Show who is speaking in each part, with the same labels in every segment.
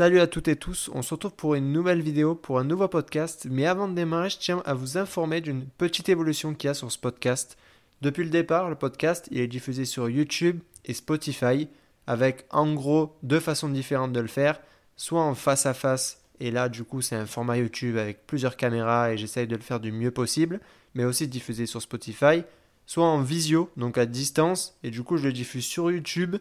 Speaker 1: Salut à toutes et tous, on se retrouve pour une nouvelle vidéo, pour un nouveau podcast, mais avant de démarrer, je tiens à vous informer d'une petite évolution qu'il y a sur ce podcast. Depuis le départ, le podcast est diffusé sur YouTube et Spotify, avec en gros deux façons différentes de le faire, soit en face à face, et là du coup c'est un format YouTube avec plusieurs caméras et j'essaye de le faire du mieux possible, mais aussi diffusé sur Spotify, soit en visio, donc à distance, et du coup je le diffuse sur YouTube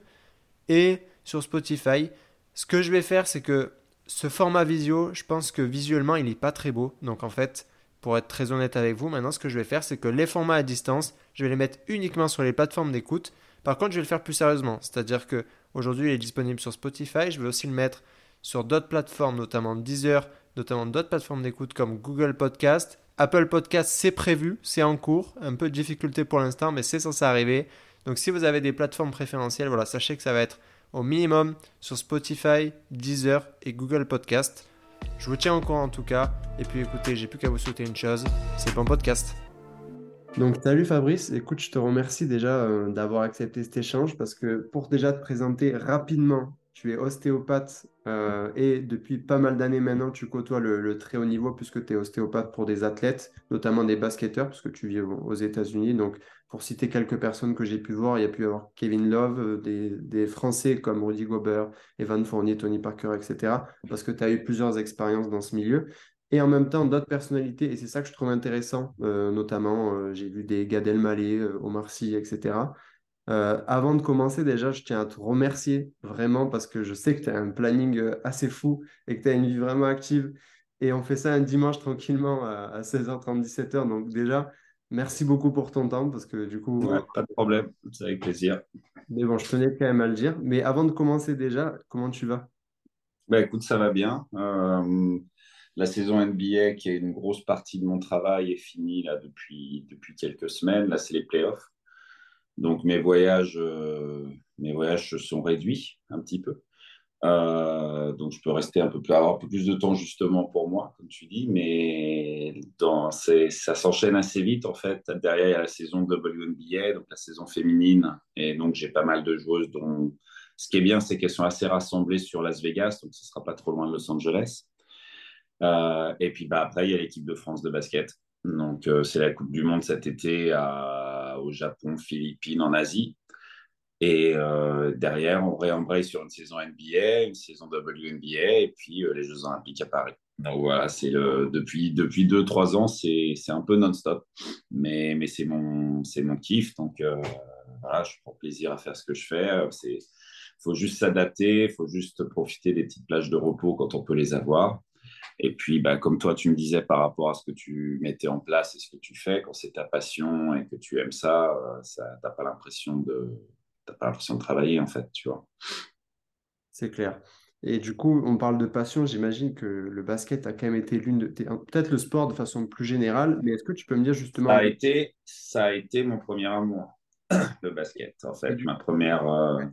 Speaker 1: et sur Spotify. Ce que je vais faire, c'est que ce format visio, je pense que visuellement, il n'est pas très beau. Donc en fait, pour être très honnête avec vous, maintenant, ce que je vais faire, c'est que les formats à distance, je vais les mettre uniquement sur les plateformes d'écoute. Par contre, je vais le faire plus sérieusement. C'est-à-dire que aujourd'hui, il est disponible sur Spotify. Je vais aussi le mettre sur d'autres plateformes, notamment Deezer, notamment d'autres plateformes d'écoute comme Google Podcast. Apple Podcast, c'est prévu, c'est en cours. Un peu de difficulté pour l'instant, mais c'est censé arriver. Donc si vous avez des plateformes préférentielles, voilà, sachez que ça va être au minimum sur Spotify, Deezer et Google Podcast. Je vous tiens au courant en tout cas. Et puis écoutez, j'ai plus qu'à vous souhaiter une chose, c'est bon podcast. Donc salut Fabrice, écoute, je te remercie déjà euh, d'avoir accepté cet échange parce que pour déjà te présenter rapidement, tu es ostéopathe euh, et depuis pas mal d'années maintenant, tu côtoies le, très haut niveau puisque tu es ostéopathe pour des athlètes, notamment des basketteurs, puisque tu vis aux États-Unis. Pour citer quelques personnes que j'ai pu voir, il y a pu y avoir Kevin Love, euh, des, Français comme Rudy Gobert, Evan Fournier, Tony Parker, etc. Parce que tu as eu plusieurs expériences dans ce milieu. Et en même temps, d'autres personnalités, et c'est ça que je trouve intéressant, euh, notamment, euh, j'ai vu des Gad Elmaleh, Omar Sy, etc. avant de commencer, déjà, je tiens à te remercier vraiment parce que je sais que tu as un planning assez fou et que tu as une vie vraiment active. Et on fait ça un dimanche tranquillement à, à 16h30, 17h. Donc déjà, Merci beaucoup pour ton temps parce que du coup.
Speaker 2: pas de problème, c'est avec plaisir.
Speaker 1: Mais bon, je tenais quand même à le dire. Mais avant de commencer déjà, comment tu vas?
Speaker 2: Bah, Écoute, ça va bien. Euh, la saison NBA, qui est une grosse partie de mon travail, est finie là, depuis, depuis quelques semaines. Là, c'est les playoffs. Donc mes voyages, euh, mes voyages se sont réduits un petit peu. Euh, donc, je peux rester un peu plus, un peu plus de temps justement pour moi, comme tu dis, mais dans, ça s'enchaîne assez vite en fait. Derrière, il y a la saison WNBA, donc la saison féminine, et donc j'ai pas mal de joueuses dont. Ce qui est bien, c'est qu'elles sont assez rassemblées sur Las Vegas, donc ce sera pas trop loin de Los Angeles. Euh, et puis bah, après, il y a l'équipe de France de basket. Donc, euh, c'est la Coupe du Monde cet été au Japon, Philippines, en Asie. Et euh, derrière, on réembraye sur une saison NBA, une saison WNBA et puis euh, les Jeux Olympiques à Paris. Donc voilà, c'est le, depuis, depuis deux, trois ans, c'est, c'est un peu non-stop. Mais, mais c'est, mon, c'est mon kiff. Donc euh, voilà, je prends plaisir à faire ce que je fais. Il faut juste s'adapter, il faut juste profiter des petites plages de repos quand on peut les avoir. Et puis, bah, comme toi, tu me disais par rapport à ce que tu mettais en place et ce que tu fais, quand c'est ta passion et que tu aimes ça, ça tu n'as pas l'impression de t'as pas l'impression de travailler en fait, tu vois.
Speaker 1: C'est clair. Et du coup, on parle de passion. J'imagine que le basket a quand même été l'une de peut-être le sport de façon plus générale, mais est-ce que tu peux me dire justement
Speaker 2: Ça a été, ça a été mon premier amour, le basket. En fait, ma première. Euh,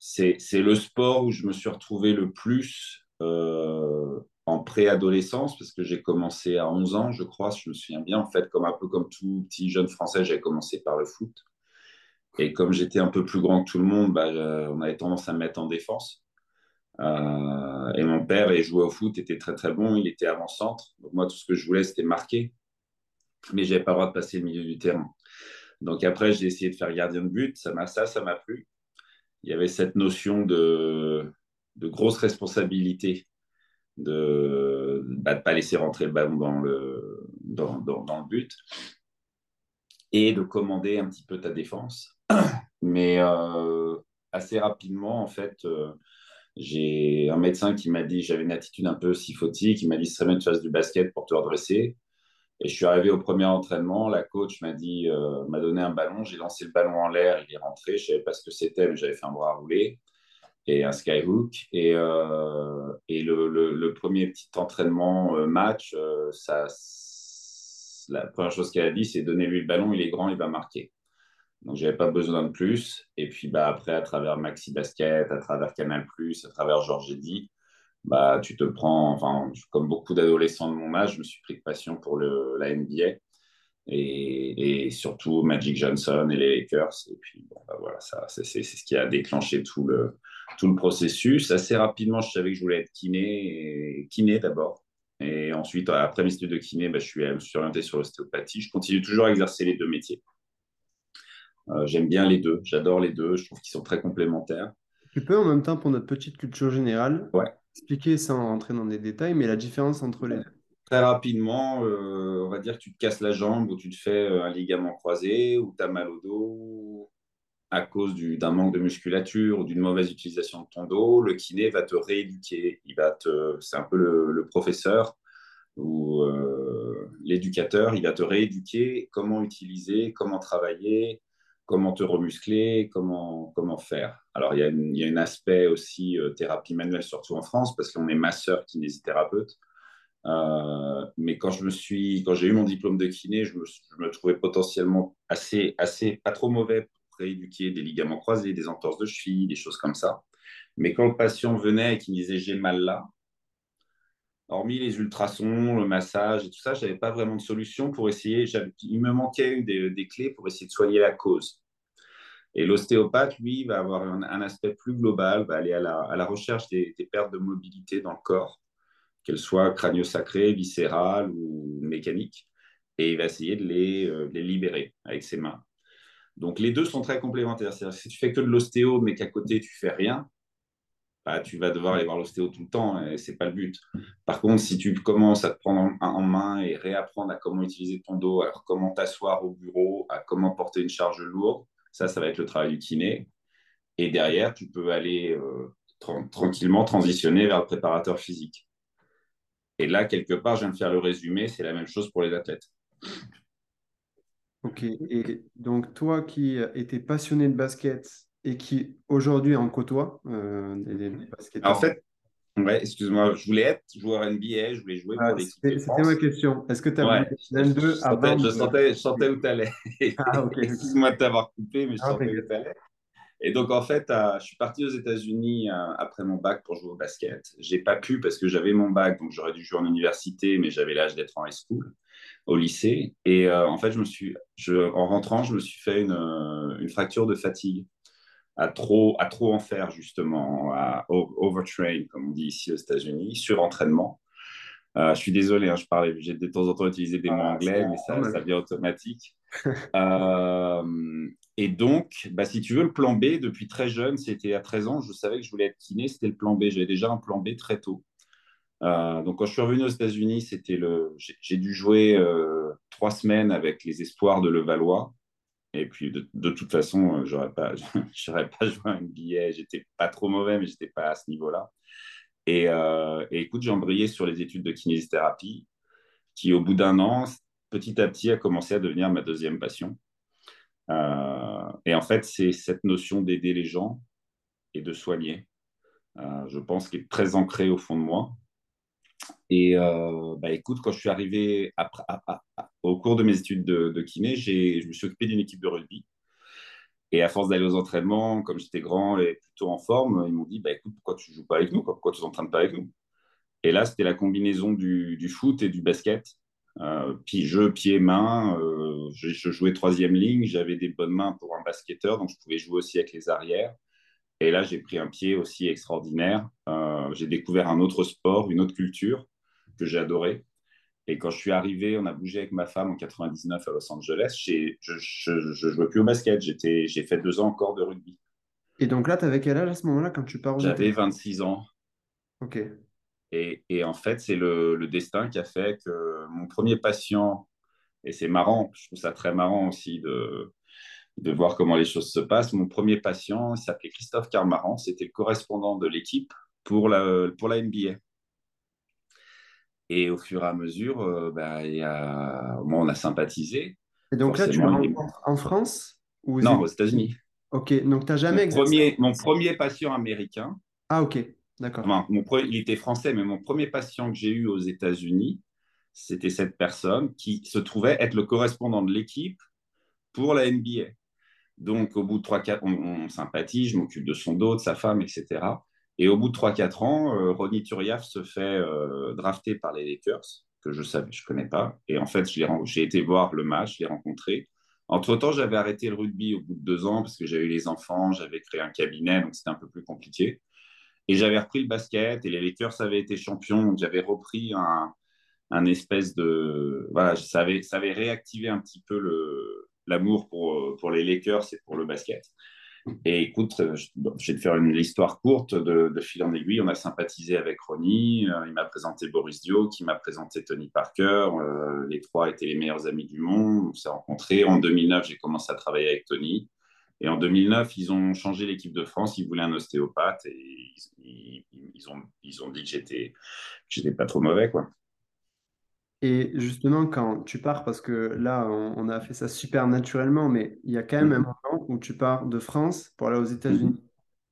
Speaker 2: c'est le sport où je me suis retrouvé le plus euh, en préadolescence parce que j'ai commencé à 11 ans, je crois, si je me souviens bien. En fait, comme un peu comme tout petit jeune français, j'avais commencé par le foot. Et comme j'étais un peu plus grand que tout le monde, bah, on avait tendance à me mettre en défense. Euh, et mon père, il jouait au foot, était très très bon, il était avant-centre. Donc moi, tout ce que je voulais, c'était marquer. Mais je n'avais pas le droit de passer le milieu du terrain. Donc après, j'ai essayé de faire gardien de but. Ça m'a ça, ça m'a plu. Il y avait cette notion de, grosse responsabilité de ne bah, pas laisser rentrer le ballon dans le but et de commander un petit peu ta défense. Mais euh, assez rapidement, en fait, euh, j'ai un médecin qui m'a dit, j'avais une attitude un peu syphotique, qui m'a dit, ce serait bien tu fasses du basket pour te redresser. Et je suis arrivé au premier entraînement, la coach m'a dit, euh, m'a donné un ballon, j'ai lancé le ballon en l'air, il est rentré, je savais pas ce que c'était, mais j'avais fait un bras roulé et un skyhook. Et, le, premier petit entraînement match, ça, la première chose qu'elle a dit, c'est donner lui le ballon, il est grand, il va marquer. Donc, je n'avais pas besoin de plus. Et puis, bah, après, à travers Maxi Basket, à travers Canal, à travers Georges Eddy, bah, tu te prends, enfin, comme beaucoup d'adolescents de mon âge, je me suis pris de passion pour la NBA et, surtout Magic Johnson et les Lakers. Et puis, bon, bah, voilà, ça, c'est, ce qui a déclenché tout le, tout le processus. Assez rapidement, je savais que je voulais être kiné, kiné d'abord. Et ensuite, après mes études de kiné, bah, je, suis, je suis orienté sur l'ostéopathie. Je continue toujours à exercer les deux métiers. Euh, j'aime bien les deux, j'adore les deux, je trouve qu'ils sont très complémentaires.
Speaker 1: Tu peux en même temps, pour notre petite culture générale,
Speaker 2: ouais.
Speaker 1: expliquer sans rentrer dans des détails, mais la différence entre les deux?
Speaker 2: Très rapidement, euh, on va dire que tu te casses la jambe ou tu te fais euh, un ligament croisé ou tu as mal au dos à cause d'un manque de musculature ou d'une mauvaise utilisation de ton dos, le kiné va te rééduquer. Il va te, c'est un peu le, professeur ou l'éducateur, il va te rééduquer comment utiliser, comment travailler, comment te remuscler, comment, comment faire. Alors, il y a, il un aspect aussi euh, thérapie manuelle, surtout en France, parce qu'on est masseur kinésithérapeute. Euh, mais quand je me suis, quand j'ai eu mon diplôme de kiné, je me, trouvais potentiellement assez, assez pas trop mauvais rééduquer des ligaments croisés, des entorses de cheville, des choses comme ça. Mais quand le patient venait et qu'il disait j'ai mal là, hormis les ultrasons, le massage et tout ça, je n'avais pas vraiment de solution pour essayer. Il me manquait des, des, clés pour essayer de soigner la cause. Et l'ostéopathe, lui, va avoir un, aspect plus global, va aller à la, recherche des, pertes de mobilité dans le corps, qu'elles soient crânio-sacrées, viscérales ou mécaniques, et il va essayer de les, euh, les libérer avec ses mains. Donc les deux sont très complémentaires. C'est-à-dire si tu fais que de l'ostéo, mais qu'à côté tu fais rien, bah, tu vas devoir aller voir l'ostéo tout le temps et c'est pas le but. Par contre, si tu commences à te prendre en, main et réapprendre à comment utiliser ton dos, à comment t'asseoir au bureau, à comment porter une charge lourde, ça, ça va être le travail du kiné. Et derrière, tu peux aller euh, tranquillement transitionner vers le préparateur physique. Et là, quelque part, je viens de faire le résumé, c'est la même chose pour les athlètes.
Speaker 1: Ok, et donc toi qui étais passionné de basket et qui aujourd'hui en côtoie euh, des,
Speaker 2: En fait, ouais, excuse-moi, je voulais être joueur NBA, je voulais jouer pour ah,
Speaker 1: C'était ma question. Est-ce que tu as ouais,
Speaker 2: voulu je, je, sentais, je sentais où tu allais. Ah, Excuse-moi de t'avoir coupé, mais je ah, sentais où tu allais. Et donc, en fait, je suis parti aux États-Unis euh, après mon bac pour jouer au basket. J'ai pas pu parce que j'avais mon bac, donc j'aurais dû jouer en université, mais j'avais l'âge d'être en high school, au lycée. Et euh, en fait, je me suis, je, en rentrant, je me suis fait une, euh, une fracture de fatigue à trop, à trop en faire, justement, à overtrain, comme on dit ici aux États-Unis, sur entraînement. Euh, je suis désolé, hein, je parlais, j'ai de temps en temps utilisé des mots ah, anglais, mais ça, ça vient automatique. euh, et donc, bah, si tu veux, le plan B, depuis très jeune, c'était à 13 ans, je savais que je voulais être kiné, c'était le plan B. J'avais déjà un plan B très tôt. Euh, donc, quand je suis revenu aux États-Unis, c'était le, j'ai dû jouer euh, trois semaines avec les espoirs de Levallois. Et puis, de, toute façon, euh, j'aurais pas, j'aurais pas joué un billet. J'étais pas trop mauvais, mais j'étais pas à ce niveau-là. Et, et, écoute, j'ai embrayé sur les études de kinésithérapie, qui, au bout d'un an, petit à petit, a commencé à devenir ma deuxième passion. Et en fait, c'est cette notion d'aider les gens et de soigner, je pense, qui est très ancrée au fond de moi. Et euh, bah, écoute, quand je suis arrivé au cours de mes études de, kiné, je me suis occupé d'une équipe de rugby. Et à force d'aller aux entraînements, comme j'étais grand et plutôt en forme, ils m'ont dit bah, écoute, pourquoi tu joues pas avec nous Pourquoi tu ne t'entraînes pas avec nous? Et là, c'était la combinaison du, foot et du basket. Euh, puis jeu, pied, main. Euh, je, jouais troisième ligne. J'avais des bonnes mains pour un basketteur, donc je pouvais jouer aussi avec les arrières. Et là, j'ai pris un pied aussi extraordinaire. Euh, j'ai découvert un autre sport, une autre culture que j'ai adoré. Et quand je suis arrivé, on a bougé avec ma femme en 99 à Los Angeles. Je ne jouais plus au basket. J'ai fait deux ans encore de rugby.
Speaker 1: Et donc là, tu avais quel âge à ce moment-là quand tu pars
Speaker 2: J'avais 26 ans.
Speaker 1: Ok.
Speaker 2: Et, et en fait, c'est le, le, destin qui a fait que mon premier patient, et c'est marrant, je trouve ça très marrant aussi de, de voir comment les choses se passent. Mon premier patient s'appelait Christophe Carmaran, c'était le correspondant de l'équipe pour la, pour la NBA. Et au fur et à mesure, euh, bah, y a... on a sympathisé.
Speaker 1: Et donc là, tu es en France
Speaker 2: ou Non, aux États-Unis.
Speaker 1: Ok, donc tu n'as jamais
Speaker 2: mon premier, mon premier patient américain.
Speaker 1: Ah, ok, d'accord.
Speaker 2: mon, il était français, mais mon premier patient que j'ai eu aux États-Unis, c'était cette personne qui se trouvait être le correspondant de l'équipe pour la NBA. Donc, au bout de 3-4 on, on sympathise, je m'occupe de son dos, de sa femme, etc. Et au bout de 3-4 ans, euh, Ronnie Turiaf se fait euh, drafter par les Lakers, que je savais, je ne connais pas. Et en fait, j'ai été voir le match, je l'ai rencontré. Entre-temps, j'avais arrêté le rugby au bout de deux ans parce que j'avais eu les enfants, j'avais créé un cabinet, donc c'était un peu plus compliqué. Et j'avais repris le basket et les Lakers avaient été champions, donc j'avais repris un, espèce de... Voilà, ça avait, réactivé un petit peu l'amour pour, pour les Lakers et pour le basket. Et écoute, euh, je, vais te faire une histoire courte de, fil en aiguille. On a sympathisé avec Ronnie. Euh, il m'a présenté Boris Dio, qui m'a présenté Tony Parker. Euh, les trois étaient les meilleurs amis du monde. On s'est rencontrés. En 2009, j'ai commencé à travailler avec Tony. Et en 2009, ils ont changé l'équipe de France. Ils voulaient un ostéopathe et ils, ont, ils ont dit que j'étais, j'étais pas trop mauvais, quoi.
Speaker 1: Et justement, quand tu pars, parce que là, on, a fait ça super naturellement, mais il y a quand même un mhm. moment où tu pars de France pour aller aux États-Unis, mhm.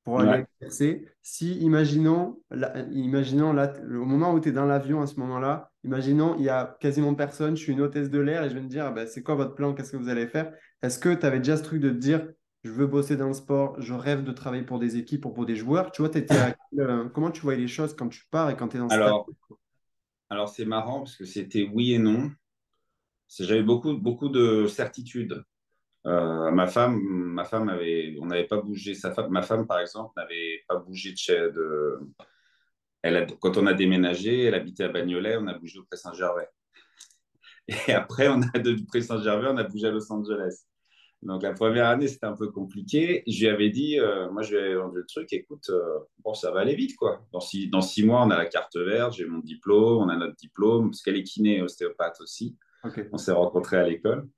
Speaker 1: pour aller exercer. Si, imaginons, là, imaginons là, au moment où tu es dans l'avion à ce moment-là, imaginons, il y a quasiment personne, je suis une hôtesse de l'air et je vais me dire, bah, c'est quoi votre plan, qu'est-ce que vous allez faire? Est-ce que tu avais déjà ce truc de te dire, je veux bosser dans le sport, je rêve de travailler pour des équipes ou pour des joueurs? Tu vois, étais comment tu voyais les choses quand tu pars et quand tu es dans ce
Speaker 2: Alors, alors, c'est marrant parce que c'était oui et non. J'avais beaucoup, beaucoup de certitudes. Euh, ma femme, ma femme avait, on n'avait pas bougé. Sa femme, ma femme, par exemple, n'avait pas bougé de chez. De, elle quand on a déménagé, elle habitait à Bagnolet, on a bougé au Pré-Saint-Gervais. Et après, on a de Pré-Saint-Gervais, on a bougé à Los Angeles. Donc la première année, c'était un peu compliqué. Je lui avais dit, euh, moi je lui avais vendu le truc, écoute, euh, bon, ça va aller vite, quoi. Dans six, dans six mois, on a la carte verte, j'ai mon diplôme, on a notre diplôme, parce qu'elle est kiné ostéopathe aussi. On s'est rencontrés à l'école.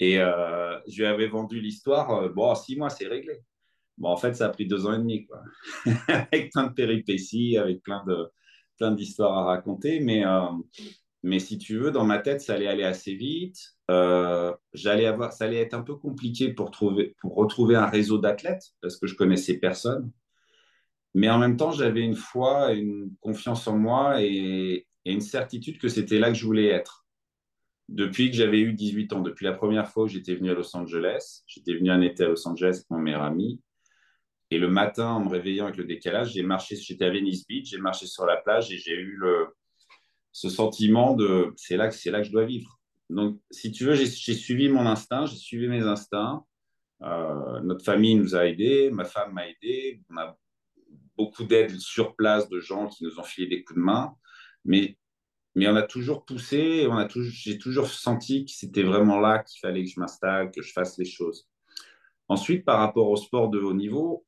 Speaker 2: Et euh, je lui avais vendu l'histoire, bon, six mois, c'est réglé. Bon, en fait, ça a pris deux ans et demi, quoi. avec plein de péripéties, avec plein de plein d'histoires à raconter. Mais, mais si tu veux, dans ma tête, ça allait aller assez vite. Euh, avoir, ça allait être un peu compliqué pour, trouver, pour retrouver un réseau d'athlètes parce que je connaissais personne. Mais en même temps, j'avais une foi, une confiance en moi et, une certitude que c'était là que je voulais être. Depuis que j'avais eu 18 ans, depuis la première fois où j'étais venu à Los Angeles, j'étais venu un été à Los Angeles avec mon meilleur ami. Et le matin, en me réveillant avec le décalage, j'ai marché, j'étais à Venice Beach, j'ai marché sur la plage et j'ai eu le, ce sentiment de c'est là, c'est là que je dois vivre donc, si tu veux, j'ai suivi mon instinct, j'ai suivi mes instincts. Euh, notre famille nous a aidés, ma femme m'a aidé. On a beaucoup d'aide sur place de gens qui nous ont filé des coups de main. Mais, mais on a toujours poussé, on a j'ai toujours senti que c'était vraiment là qu'il fallait que je m'installe, que je fasse les choses. Ensuite, par rapport au sport de haut niveau,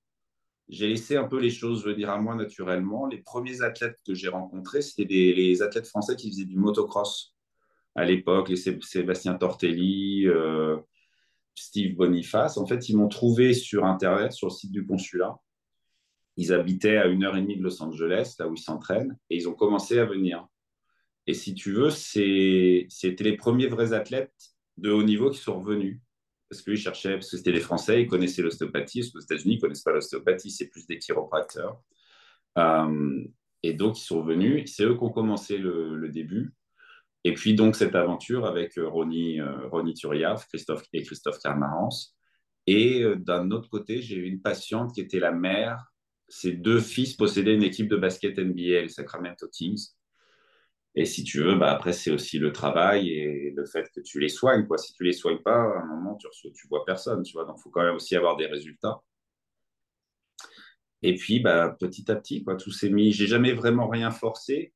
Speaker 2: j'ai laissé un peu les choses venir à moi naturellement. Les premiers athlètes que j'ai rencontrés, c'était les athlètes français qui faisaient du motocross à l'époque, les Sébastien Tortelli, euh, Steve Boniface. En fait, ils m'ont trouvé sur Internet, sur le site du consulat. Ils habitaient à une heure et demie de Los Angeles, là où ils s'entraînent, et ils ont commencé à venir. Et si tu veux, c'était les premiers vrais athlètes de haut niveau qui sont revenus. Parce qu'ils cherchaient, parce que c'était les Français, ils connaissaient l'ostéopathie. Aux États-Unis, ils ne connaissent pas l'ostéopathie, c'est plus des chiropracteurs. Euh, et donc, ils sont revenus. C'est eux qui ont commencé le début. Et puis donc cette aventure avec euh, Ronnie, euh, Ronnie Turiaf Christophe, et Christophe Carmarance. Et d'un autre côté, j'ai eu une patiente qui était la mère. Ses deux fils possédaient une équipe de basket NBA, les Sacramento Kings. Et si tu veux, bah après, c'est aussi le travail et le fait que tu les soignes. Quoi. Si tu les soignes pas, à un moment, tu ne vois personne. Tu vois. Donc, il faut quand même aussi avoir des résultats. Et puis, bah, petit à petit, quoi, tout s'est mis. J'ai jamais vraiment rien forcé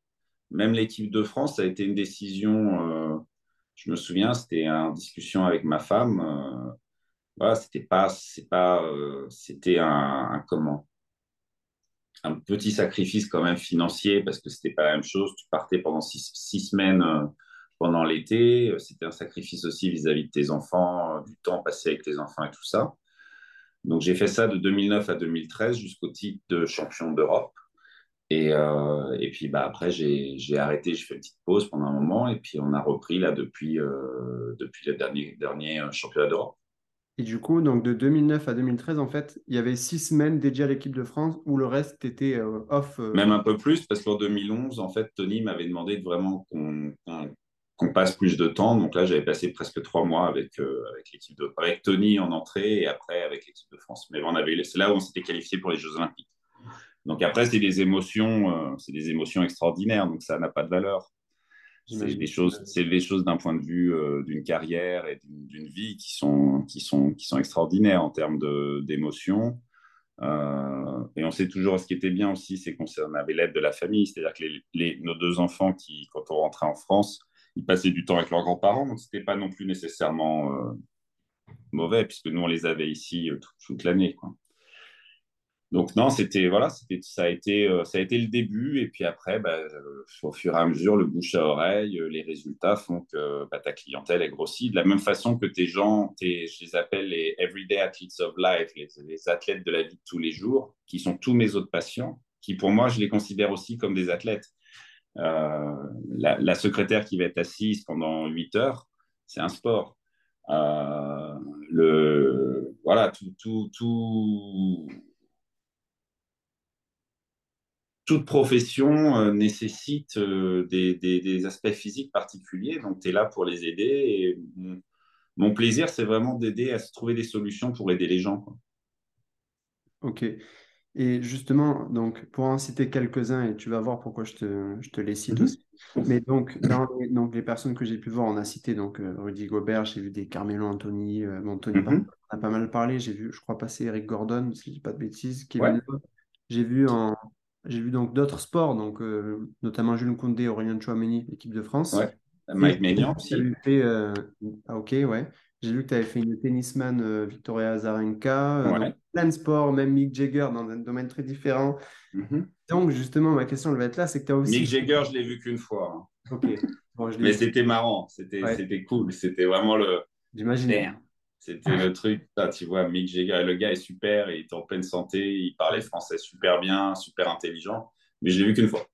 Speaker 2: même l'équipe de France, ça a été une décision. Euh, je me souviens, c'était en discussion avec ma femme. Euh, voilà, c'était pas, euh, c'était un, comment, un petit sacrifice quand même financier parce que c'était pas la même chose. Tu partais pendant six, semaines pendant l'été. C'était un sacrifice aussi vis-à-vis de tes enfants, du temps passé avec tes enfants et tout ça. Donc j'ai fait ça de 2009 à 2013 jusqu'au titre de champion d'Europe. Et, euh, et, puis bah, après, j'ai arrêté, j'ai fait une petite pause pendant un moment, et puis on a repris là depuis, euh, depuis le dernier, euh, championnat d'Europe.
Speaker 1: Et du coup, donc de 2009 à 2013, en fait, il y avait six semaines dédiées à l'équipe de France où le reste était off.
Speaker 2: Même un peu plus, parce qu'en 2011, en fait, Tony m'avait demandé de vraiment qu'on passe plus de temps. Donc là, j'avais passé presque trois mois avec, avec l'équipe de avec Tony en entrée et après avec l'équipe de France. Mais on avait, c'est là où on s'était qualifié pour les Jeux Olympiques. Donc après, c'est des émotions, euh, c'est des émotions extraordinaires, donc ça n'a pas de valeur. C'est des choses, c'est des choses d'un point de vue d'une carrière et d'une vie qui sont, qui, sont, qui sont extraordinaires en termes d'émotions. Euh, et on sait toujours, ce qui était bien aussi, c'est qu'on avait l'aide de la famille, c'est-à-dire que les, nos deux enfants, qui, quand on rentrait en France, ils passaient du temps avec leurs grands-parents, donc ce n'était pas non plus nécessairement euh, mauvais, puisque nous, on les avait ici euh, toute l'année. Donc non, c'était voilà, c'était ça a été euh, ça a été le début et puis après, bah, euh, au fur et à mesure, le bouche à oreille, euh, les résultats font que bah, ta clientèle est grossie de la même façon que tes gens, tes, je les appelle les everyday athletes of life, les, athlètes de la vie de tous les jours, qui sont tous mes autres patients, qui pour moi je les considère aussi comme des athlètes. la, secrétaire qui va être assise pendant 8 heures, c'est un sport. le voilà tout tout tout toute profession euh, nécessite euh, des, aspects physiques particuliers, donc tu es là pour les aider. Et mon, plaisir, c'est vraiment d'aider à se trouver des solutions pour aider les gens.
Speaker 1: Ok. Et justement, donc, pour en citer quelques-uns, et tu vas voir pourquoi je te, je te les cite mhm. aussi. Mais donc, dans les, donc, les personnes que j'ai pu voir, on a cité donc, euh, Rudy Gobert, j'ai vu des Carmelo Anthony, Anthony mhm. on a pas mal parlé. J'ai vu, je crois, passer Eric Gordon, si je dis pas de bêtises, Kevin J'ai vu en, j'ai vu donc d'autres sports, donc euh, notamment Jules Koundé, Aurélien Chouameni, équipe de France.
Speaker 2: Ouais. Mike Maignan aussi.
Speaker 1: Fait, euh, ah, ok, ouais. J'ai vu que tu avais fait une tennisman euh, Victoria Azarenka, ouais. plein de sports, même Mick Jagger dans un domaine très différent. Mm-hmm. Donc justement, ma question elle va être là, c'est que tu as aussi...
Speaker 2: Mick Jagger, je l'ai vu qu'une fois. Hein. Ok. Mais c'était marrant, c'était cool, c'était vraiment le...
Speaker 1: J'imagine.
Speaker 2: C'était le truc, tu vois, Mick Jagger, le gars est super, il est en pleine santé, il parlait français super bien, super intelligent, mais je l'ai vu qu'une fois.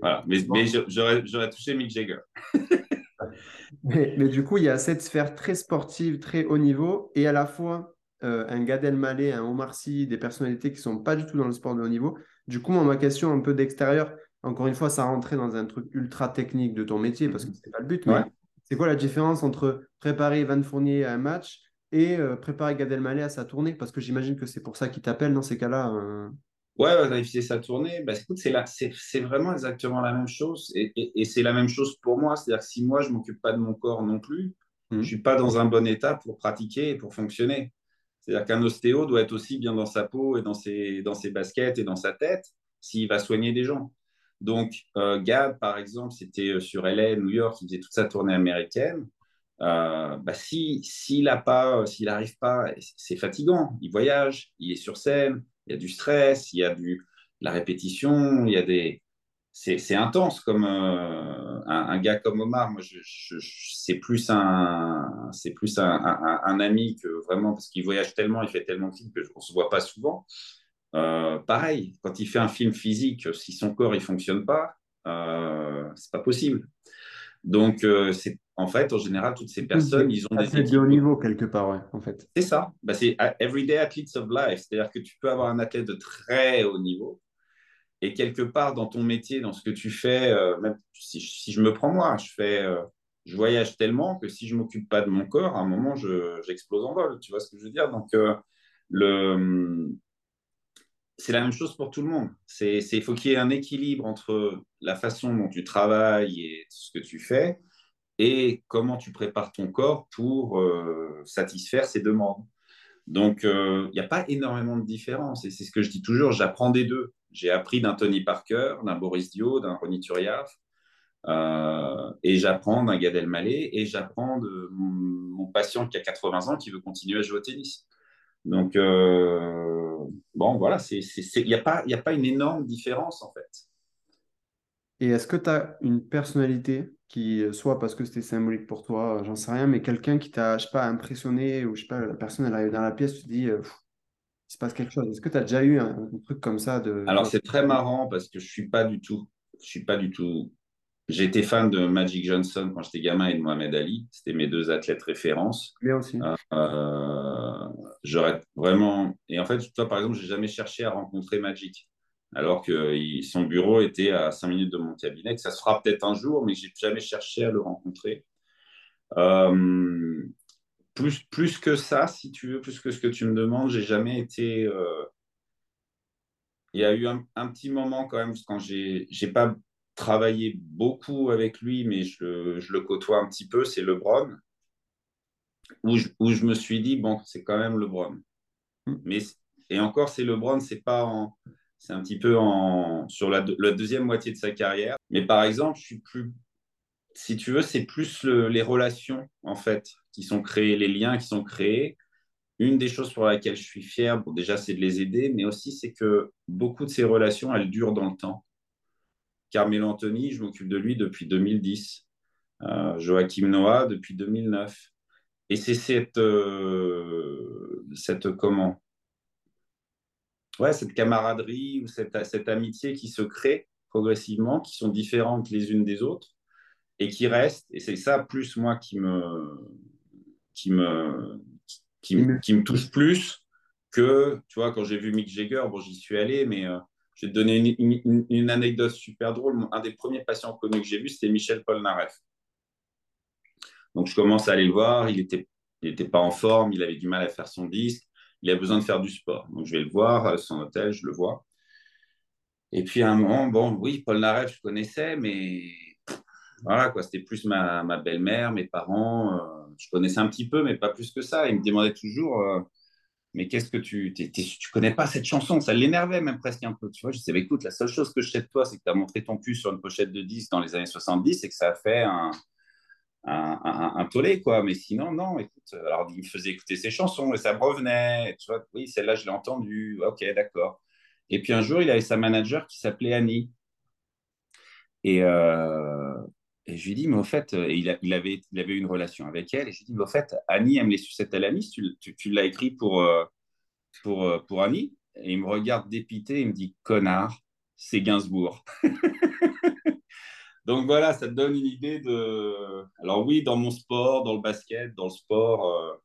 Speaker 2: Voilà. Mais, mais j'aurais touché Mick Jagger.
Speaker 1: mais, mais, du coup, il y a cette sphère très sportive, très haut niveau, et à la fois euh, un Gad Elmaleh, un Omar Sy, des personnalités qui ne sont pas du tout dans le sport de haut niveau. Du coup, ma question un peu d'extérieur, encore une fois, ça rentrait dans un truc ultra technique de ton métier, parce que ce n'est pas le but, mais c'est quoi la différence entre préparer Van Fournier à un match et euh, préparer Gad Elmaleh à sa tournée Parce que j'imagine que c'est pour ça qu'il t'appelle dans ces cas-là. Euh.
Speaker 2: Ouais, vérifier sa tournée. Bah, écoute, c'est, là, c'est, c'est vraiment exactement la même chose. Et, et, c'est la même chose pour moi. C'est-à-dire que si moi, je ne m'occupe pas de mon corps non plus, mmh. je ne suis pas dans un bon état pour pratiquer et pour fonctionner. C'est-à-dire qu'un ostéo doit être aussi bien dans sa peau et dans ses, dans ses baskets et dans sa tête s'il va soigner des gens. Donc, euh, Gad, par exemple, c'était sur LA, New York, il faisait toute sa tournée américaine. Euh, bah si s'il a pas, s'il n'arrive pas, c'est fatigant. Il voyage, il est sur scène, il y a du stress, il y a du la répétition, il y a des c'est intense comme euh, un, gars comme Omar. Moi, c'est plus un c'est plus un, ami que vraiment parce qu'il voyage tellement, il fait tellement de films que on se voit pas souvent. Euh, pareil, quand il fait un film physique, si son corps il fonctionne pas, euh, c'est pas possible. Donc, c'est en fait, en général, toutes ces personnes, ils ont
Speaker 1: des équipes... haut niveau quelque part, ouais, en fait.
Speaker 2: C'est ça. Bah, c'est everyday athletes of life. C'est-à-dire que tu peux avoir un athlète de très haut niveau et quelque part dans ton métier, dans ce que tu fais, euh, même si, je me prends moi, je fais, euh, je voyage tellement que si je m'occupe pas de mon corps, à un moment, j'explose en vol. Tu vois ce que je veux dire? Donc, euh, le c'est la même chose pour tout le monde. C'est, il faut qu'il y ait un équilibre entre la façon dont tu travailles et ce que tu fais et comment tu prépares ton corps pour euh, satisfaire ses demandes. Donc, il euh, n'y a pas énormément de différence. Et c'est ce que je dis toujours, j'apprends des deux. J'ai appris d'un Tony Parker, d'un Boris Dio, d'un Ronny Turiaf, euh, et j'apprends d'un Gad Elmaleh, et j'apprends de mon, patient qui a 80 ans qui veut continuer à jouer au tennis. Donc, bon, voilà, il n'y a, pas, a pas une énorme différence en fait.
Speaker 1: Et est-ce que tu as une personnalité qui, euh, soit parce que c'était symbolique pour toi, euh, j'en sais rien, mais quelqu'un qui t'a, je sais pas, impressionné, ou je sais pas, la personne, elle arrive dans la pièce, tu te dis, euh, il se passe quelque chose. Est-ce que tu as déjà eu un, truc comme ça de...
Speaker 2: Alors, c'est très marrant parce que je suis pas du tout, je suis pas du tout... J'étais fan de Magic Johnson quand j'étais gamin et de Mohamed Ali. C'était mes deux athlètes références.
Speaker 1: Bien aussi.
Speaker 2: J'aurais vraiment... Et en fait, toi, par exemple, j'ai jamais cherché à rencontrer Magic alors que son bureau était à 5 minutes de mon cabinet. ça se fera peut-être un jour, mais j'ai jamais cherché à le rencontrer. Euh, plus, plus que ça, si tu veux, plus que ce que tu me demandes, j'ai jamais été. Euh, il y a eu un, petit moment quand même, quand j'ai pas, travaillé beaucoup avec lui, mais je, je le côtoie un petit peu, c'est LeBron, où je, où je me suis dit, bon, c'est quand même LeBron. Hmm. Mais, et encore, c'est LeBron, c'est pas en, c'est un petit peu en, sur la, la, deuxième moitié de sa carrière. Mais par exemple, je suis plus, si tu veux, c'est plus le, les relations, en fait, qui sont créées, les liens qui sont créés. Une des choses pour laquelle je suis fier, bon, déjà, c'est de les aider, mais aussi, c'est que beaucoup de ces relations, elles durent dans le temps. Carmelo Anthony, je m'occupe de lui depuis 2010. Euh, Joachim Noah depuis 2009. Et c'est cette, euh, cette comment? Ouais, cette camaraderie ou cette, amitié qui se crée progressivement, qui sont différentes les unes des autres et qui restent. Et c'est ça plus moi qui me qui me qui me touche plus que tu vois quand j'ai vu Mick Jagger. Bon, j'y suis allé, mais euh, je vais te donner une, anecdote super drôle. Un des premiers patients connus que j'ai vu, c'était Michel Polnareff. Donc, je commence à aller le voir. Il n'était il était pas en forme, il avait du mal à faire son disque. Il a besoin de faire du sport. Donc, je vais le voir, à son hôtel, je le vois. Et puis, à un moment, bon, oui, Paul Nareff, je connaissais, mais voilà, quoi, c'était plus ma, belle-mère, mes parents. Euh, je connaissais un petit peu, mais pas plus que ça. Il me demandait toujours. Euh, mais qu'est-ce que tu tu tu connais pas cette chanson? Ça l'énervait même presque un peu. Tu vois, je disais, écoute, la seule chose que je sais de toi, c'est que tu as montré ton cul sur une pochette de 10 dans les années 70 et que ça a fait un, un, un, tollé, quoi. Mais sinon, non, écoute. Alors, il me faisait écouter ses chansons et ça me revenait. Tu vois, oui, celle-là, je l'ai entendue. Ok, d'accord. Et puis un jour, il avait sa manager qui s'appelait Annie. Et, euh, et je lui dis, mais au fait, il, il, avait, il avait une relation avec elle. Et je lui dis, mais au fait, Annie aime les sucettes à l'anis. Tu, tu, tu l'as écrit pour, euh, pour, euh, pour Annie? Et il me regarde dépité. Il me dit, connard, c'est Gainsbourg. Donc voilà, ça te donne une idée de. Alors oui, dans mon sport, dans le basket, dans le sport.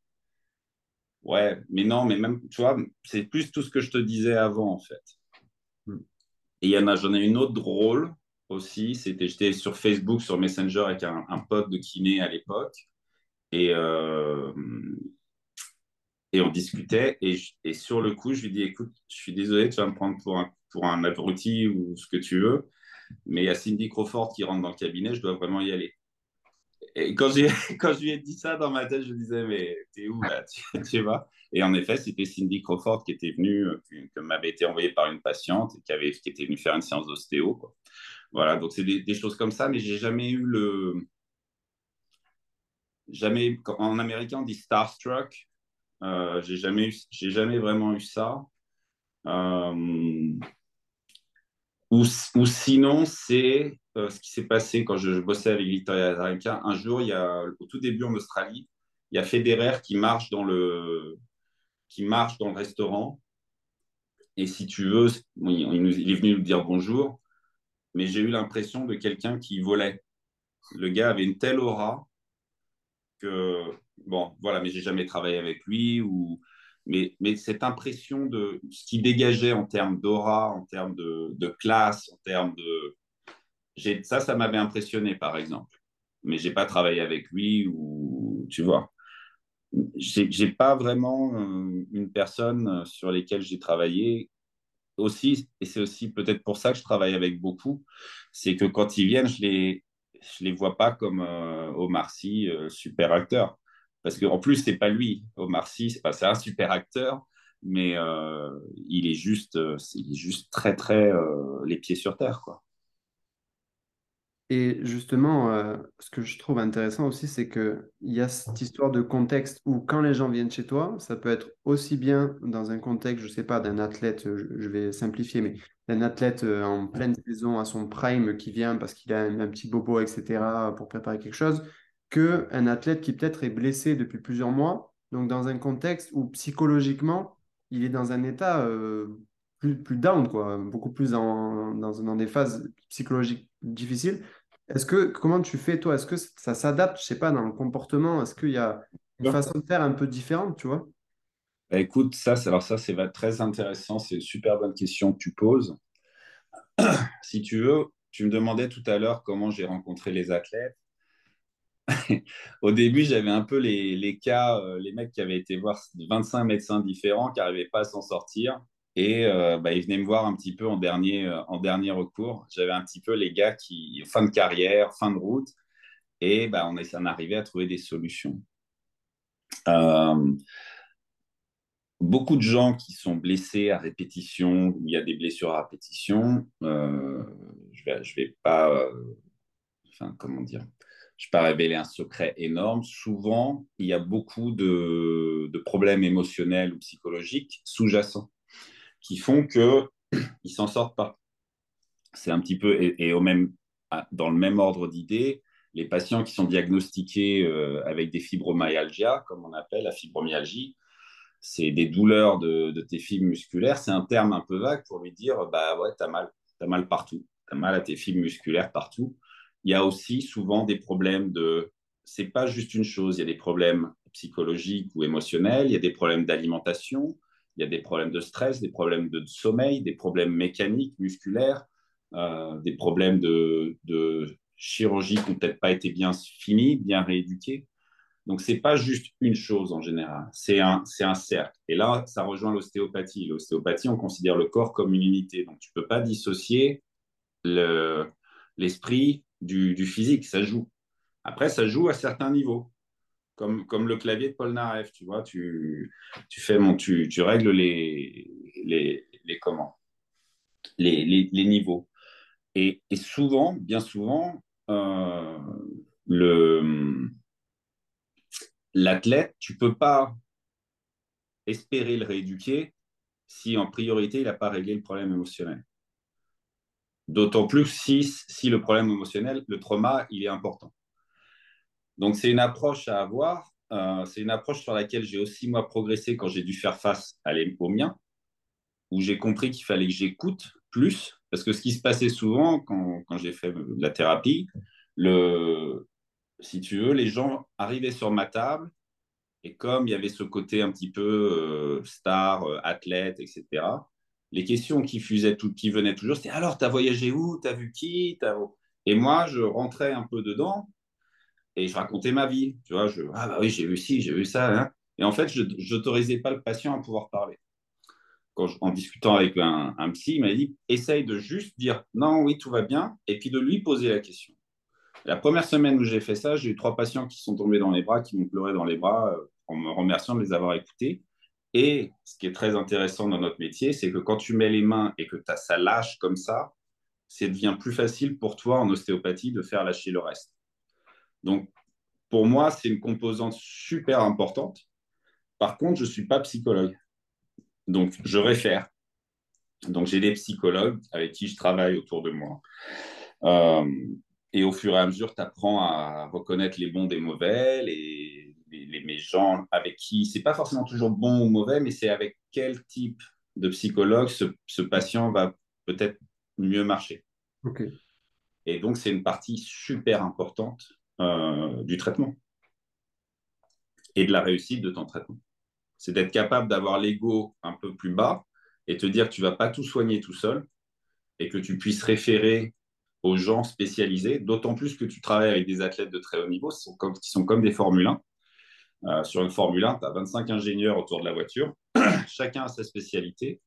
Speaker 2: Ouais, mais non, mais même, tu vois, c'est plus tout ce que je te disais avant, en fait. Et il y en a, j'en ai une autre drôle aussi. C'était, j'étais sur Facebook, sur Messenger avec un, pote de kiné à l'époque. Et, euh, et on discutait. Et, et, sur le coup, je lui dis écoute, je suis désolé, tu vas me prendre pour un, pour un abruti ou ce que tu veux. Mais il y a Cindy Crawford qui rentre dans le cabinet, je dois vraiment y aller. Et quand, quand je lui ai dit ça dans ma tête, je disais, mais t'es où là? Tu, vois? Et en effet, c'était Cindy Crawford qui était venue, euh, que, m'avait été envoyée par une patiente qui, avait, qui était venue faire une séance d'ostéo. Voilà, donc c'est des, choses comme ça, mais j'ai jamais eu le. Jamais, en américain, on dit starstruck. Euh, j'ai jamais, j'ai jamais vraiment eu ça. Euh, ou, sinon, c'est euh, ce qui s'est passé quand je, bossais avec Victoria Azarenka. Un jour, il y a, au tout début en Australie, il y a Federer qui marche dans le, qui marche dans le restaurant. Et si tu veux, il est venu nous dire bonjour, mais j'ai eu l'impression de quelqu'un qui volait. Le gars avait une telle aura que, bon, voilà, mais j'ai jamais travaillé avec lui ou mais, mais cette impression de ce qui dégageait en termes d'aura, en termes de, classe, en termes de... Ça, ça m'avait impressionné, par exemple. Mais j'ai pas travaillé avec lui ou, tu vois. J'ai pas vraiment euh, une personne sur lesquelles j'ai travaillé et c'est aussi peut-être pour ça que je travaille avec beaucoup, c'est que quand ils viennent, je les, je les vois pas comme euh, Omar Sy, euh, super acteur. Parce qu'en plus, c'est pas lui. Omar Sy, c'est, pas, un super acteur, mais euh, il, est juste, il est juste très, très les pieds sur terre. Quoi.
Speaker 1: Et justement, euh, ce que je trouve intéressant aussi, c'est qu'il y a cette histoire de contexte où quand les gens viennent chez toi, ça peut être aussi bien dans un contexte, je sais pas, d'un athlète, je, vais simplifier, mais d'un athlète en pleine saison à son prime qui vient parce qu'il a un, un petit bobo, etc., pour préparer quelque chose, qu'un athlète qui peut-être est blessé depuis plusieurs mois, donc dans un contexte où psychologiquement, il est dans un état euh, plus, plus down, quoi, beaucoup plus dans, dans, des phases psychologiques difficiles. Est-ce que, comment tu fais, toi? Est-ce que ça s'adapte, je sais pas, dans le comportement Est-ce qu'il y a une façon de faire un peu différente, tu vois?
Speaker 2: Bah, Écoute, ça, alors ça, c'est très intéressant. C'est une super bonne question que tu poses. si tu veux, tu me demandais tout à l'heure comment j'ai rencontré les athlètes. au début, j'avais un peu les, les cas, euh, les mecs qui avaient été voir 25 médecins différents qui n'arrivaient pas à s'en sortir. Et bah, il venait me voir un petit peu en dernier, en dernier recours. J'avais un petit peu les gars qui, fin de carrière, fin de route, et bah, on est en arrivé à trouver des solutions. Euh, beaucoup de gens qui sont blessés à répétition, où il y a des blessures à répétition, euh, je vais, je vais pas, euh, enfin, comment dire, je vais pas révéler un secret énorme. Souvent, il y a beaucoup de, de problèmes émotionnels ou psychologiques sous-jacents qui font que ils s'en sortent pas. C'est un petit peu et, au même dans le même ordre d'idées, les patients qui sont diagnostiqués euh, avec des fibromyalgias, comme on appelle la fibromyalgie, c'est des douleurs de, tes fibres musculaires. C'est un terme un peu vague pour lui dire bah ouais, tu as mal, as mal partout, tu as mal à tes fibres musculaires partout. Il y a aussi souvent des problèmes de. C'est pas juste une chose, il y a des problèmes psychologiques ou émotionnels, il y a des problèmes d'alimentation, il y a des problèmes de stress, des problèmes de sommeil, des problèmes mécaniques, musculaires, euh, des problèmes de, chirurgie qui n'ont peut-être pas été bien finies, bien rééduquées. Donc, ce n'est pas juste une chose en général, c'est un, un cercle. Et là, ça rejoint l'ostéopathie. L'ostéopathie, on considère le corps comme une unité. Donc, tu ne peux pas dissocier l'esprit du, du, physique, ça joue. Après, ça joue à certains niveaux. Comme, comme le clavier de Paul Narev, tu vois, tu, tu, fais tu, tu règles les, les, les, les, les, niveaux. Et, et, souvent, bien souvent, euh, l'athlète, tu peux pas espérer le rééduquer si en priorité il n'a pas réglé le problème émotionnel. D'autant plus si, si le problème émotionnel, le trauma, il est important. Donc c'est une approche à avoir. Euh, c'est une approche sur laquelle j'ai aussi moi progressé quand j'ai dû faire face à au mien, où j'ai compris qu'il fallait que j'écoute plus parce que ce qui se passait souvent quand, j'ai fait la thérapie, le, si tu veux, les gens arrivaient sur ma table et comme il y avait ce côté un petit peu euh, star, euh, athlète, etc., les questions qui, fusaient tout, qui venaient toujours, c'était alors, tu as voyagé où? Tu as vu qui? Et moi, je rentrais un peu dedans et je racontais ma vie. Tu vois, je, ah bah oui, j'ai vu ci, j'ai vu ça. Hein. Et en fait, je n'autorisais pas le patient à pouvoir parler en discutant avec un, psy, il m'a dit essaye de juste dire non, oui, tout va bien, et puis de lui poser la question. La première semaine où j'ai fait ça, j'ai eu trois patients qui sont tombés dans les bras, qui m'ont pleuré dans les bras euh, en me remerciant de les avoir écoutés. Et ce qui est très intéressant dans notre métier, c'est que quand tu mets les mains et que ça lâche comme ça, ça devient plus facile pour toi en ostéopathie de faire lâcher le reste. Donc, pour moi, c'est une composante super importante. Par contre, je ne suis pas psychologue. Donc, je réfère. Donc, j'ai des psychologues avec qui je travaille autour de moi. Euh, et au fur et à mesure, tu apprends à reconnaître les bons des mauvais, les, les, gens avec qui, c'est pas forcément toujours bon ou mauvais, mais c'est avec quel type de psychologue ce, patient va peut-être mieux marcher. Et donc, c'est une partie super importante euh, du traitement et de la réussite de ton traitement c'est d'être capable d'avoir l'ego un peu plus bas et te dire que tu vas pas tout soigner tout seul et que tu puisses référer aux gens spécialisés, d'autant plus que tu travailles avec des athlètes de très haut niveau qui sont comme, qui sont comme des Formule 1. Euh, sur une Formule 1, tu as 25 ingénieurs autour de la voiture, chacun a sa spécialité.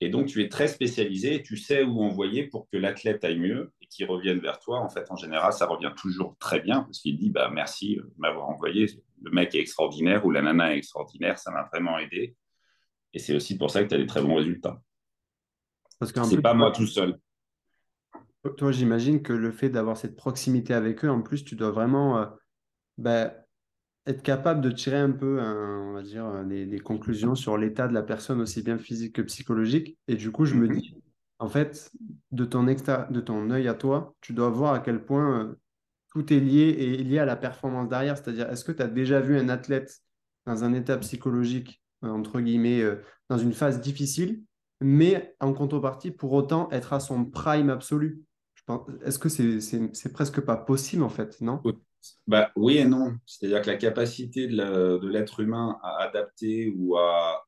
Speaker 2: Et donc, tu es très spécialisé et tu sais où envoyer pour que l'athlète aille mieux et qu'il revienne vers toi. En fait, en général, ça revient toujours très bien parce qu'il dit bah, merci de m'avoir envoyé. Le mec est extraordinaire ou la nana est extraordinaire. Ça m'a vraiment aidé. Et c'est aussi pour ça que tu as des très bons résultats. Parce que c'est pas moi tout seul.
Speaker 1: Toi, j'imagine que le fait d'avoir cette proximité avec eux, en plus, tu dois vraiment euh, bah, être capable de tirer un peu, on va dire, euh, des, conclusions sur l'état de la personne, aussi bien physique que psychologique. Et du coup, je me mhm. dis, en fait, de ton, de ton œil à toi, tu dois voir à quel point euh, tout est lié et lié à la performance derrière. C'est-à-dire, est-ce que tu as déjà vu un athlète dans un état psychologique, euh, entre guillemets, dans une phase difficile, mais en contrepartie, pour autant, être à son prime absolu? Est-ce que c'est presque pas possible, en fait, non?
Speaker 2: Bah, oui et non. C'est-à-dire que la capacité de l'être humain à adapter ou à,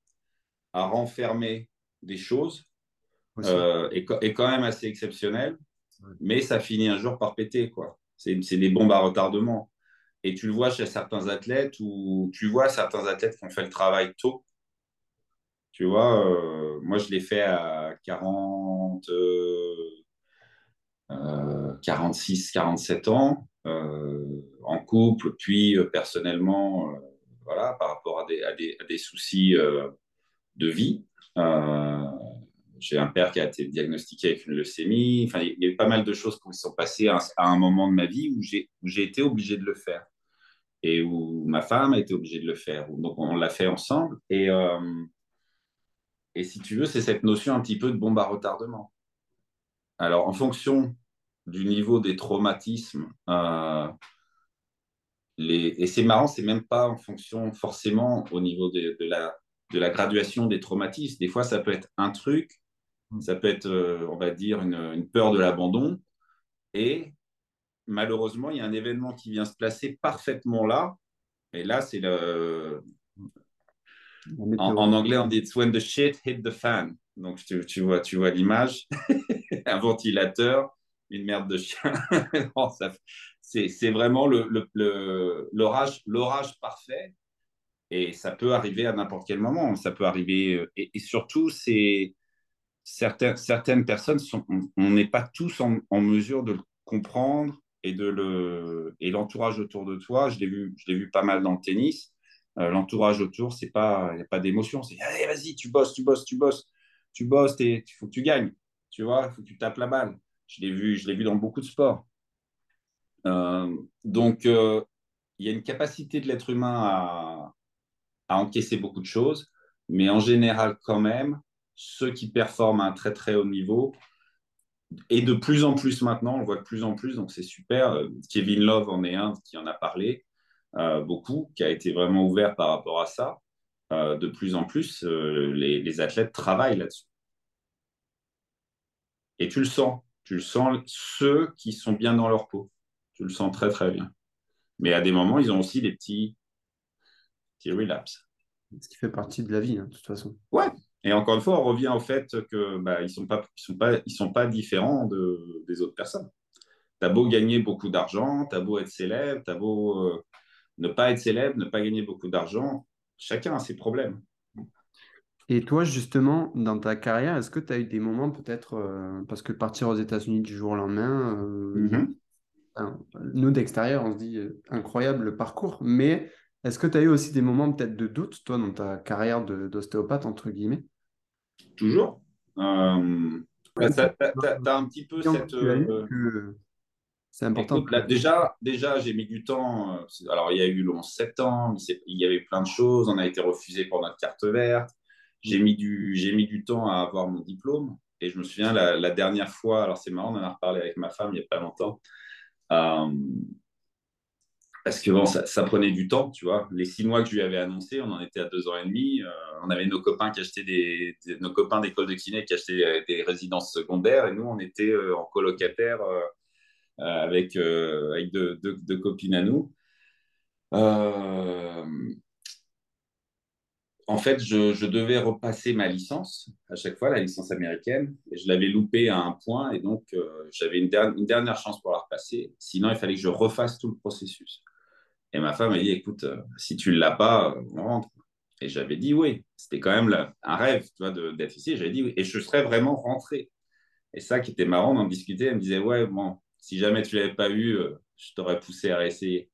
Speaker 2: à renfermer des choses euh, est, est, quand même assez exceptionnelle, mais ça finit un jour par péter. quoi. C'est des bombes à retardement. Et tu le vois chez certains athlètes ou tu vois certains athlètes qui ont fait le travail tôt. Tu vois, euh, moi, je l'ai fait à 40, 46, 47 ans, en couple, puis personnellement, voilà, par rapport à des, soucis de vie. j'ai un père qui a été diagnostiqué avec une leucémie. Enfin, il y a eu pas mal de choses qui sont passées à un moment de ma vie où j'ai été obligé de le faire et où ma femme a été obligée de le faire. Donc, on l'a fait ensemble. Et, euh, et si tu veux, c'est cette notion un petit peu de bombe à retardement. Alors, en fonction du niveau des traumatismes, euh, les... et c'est marrant, c'est même pas en fonction forcément au niveau de, de, la, de la graduation des traumatismes. Des fois, ça peut être un truc, ça peut être, euh, on va dire, une, une peur de l'abandon. Et malheureusement, il y a un événement qui vient se placer parfaitement là. Et là, c'est le. En, anglais, on dit It's when the shit hit the fan. Donc, tu, vois, tu vois l'image. un ventilateur, une merde de chien. c'est vraiment l'orage parfait. Et ça peut arriver à n'importe quel moment. Ça peut arriver. Euh, et, surtout. Certaines, personnes, on n'est pas tous en, mesure de le comprendre et l'entourage autour de toi. Je l'ai vu, je l'ai vu pas mal dans le tennis. Euh, l'entourage autour, il n'y a pas d'émotion. C'est allez, vas-y, tu bosses, tu bosses, tu bosses, tu bosses, il faut que tu gagnes. Tu vois, il faut que tu tapes la balle. Je l'ai vu, vu dans beaucoup de sports. Euh, donc, euh, il y a une capacité de l'être humain à, encaisser beaucoup de choses, mais en général, quand même, ceux qui performent à un très très haut niveau, et de plus en plus maintenant, on le voit de plus en plus, donc c'est super. Euh, Kevin Love en est un qui en a parlé beaucoup, qui a été vraiment ouvert par rapport à ça. De plus en plus, les, athlètes travaillent là-dessus. Et tu le sens, tu le sens, ceux qui sont bien dans leur peau, tu le sens très très bien. Mais à des moments, ils ont aussi des petits, petits relapses.
Speaker 1: Ce qui fait partie de la vie, hein, de toute façon.
Speaker 2: Ouais, et encore une fois, on revient au fait qu'ils bah, ne sont, pas, ils sont, pas, ils sont pas différents de, des autres personnes. Tu as beau gagner beaucoup d'argent, tu as beau être célèbre, tu as beau euh, ne pas être célèbre, ne pas gagner beaucoup d'argent, chacun a ses problèmes.
Speaker 1: Et toi, justement, dans ta carrière, est-ce que tu as eu des moments peut-être, euh, parce que partir aux États-Unis du jour au lendemain, euh, mm-hmm. nous d'extérieur, on se dit incroyable le parcours, mais est-ce que tu as eu aussi des moments peut-être de doute, toi, dans ta carrière d'ostéopathe, entre guillemets?
Speaker 2: Toujours. Euh, bah, tu as, un petit peu cette. Euh, c'est important. déjà, déjà j'ai mis du temps. Euh, alors, il y a eu le 11 septembre, il y avait plein de choses. On a été refusé pour notre carte verte. J'ai mis, du, mis du temps à avoir mon diplôme. Et je me souviens, la, dernière fois, alors c'est marrant, on en a reparlé avec ma femme il n'y a pas longtemps. Euh, parce que bon, ça, prenait du temps, tu vois. Les six mois que je lui avais annoncé, on en était à deux ans et demi. Euh, on avait nos copains qui achetaient des, nos copains d'école de kiné qui achetaient des, résidences secondaires et nous, on était euh, en colocataire euh, avec, avec deux, copines à nous. En fait, je, devais repasser ma licence à chaque fois, la licence américaine, et je l'avais loupé à un point, et donc j'avais une, dernière chance pour la repasser. Sinon, il fallait que je refasse tout le processus. Et ma femme m'a dit, écoute, euh, si tu ne l'as pas, euh, on rentre. Et j'avais dit oui. C'était quand même un rêve d'être ici. J'avais dit oui. Et je serais vraiment rentré. Et ça qui était marrant d'en discuter, elle me disait, ouais, bon, si jamais tu ne l'avais pas eu, euh, je t'aurais poussé à réessayer.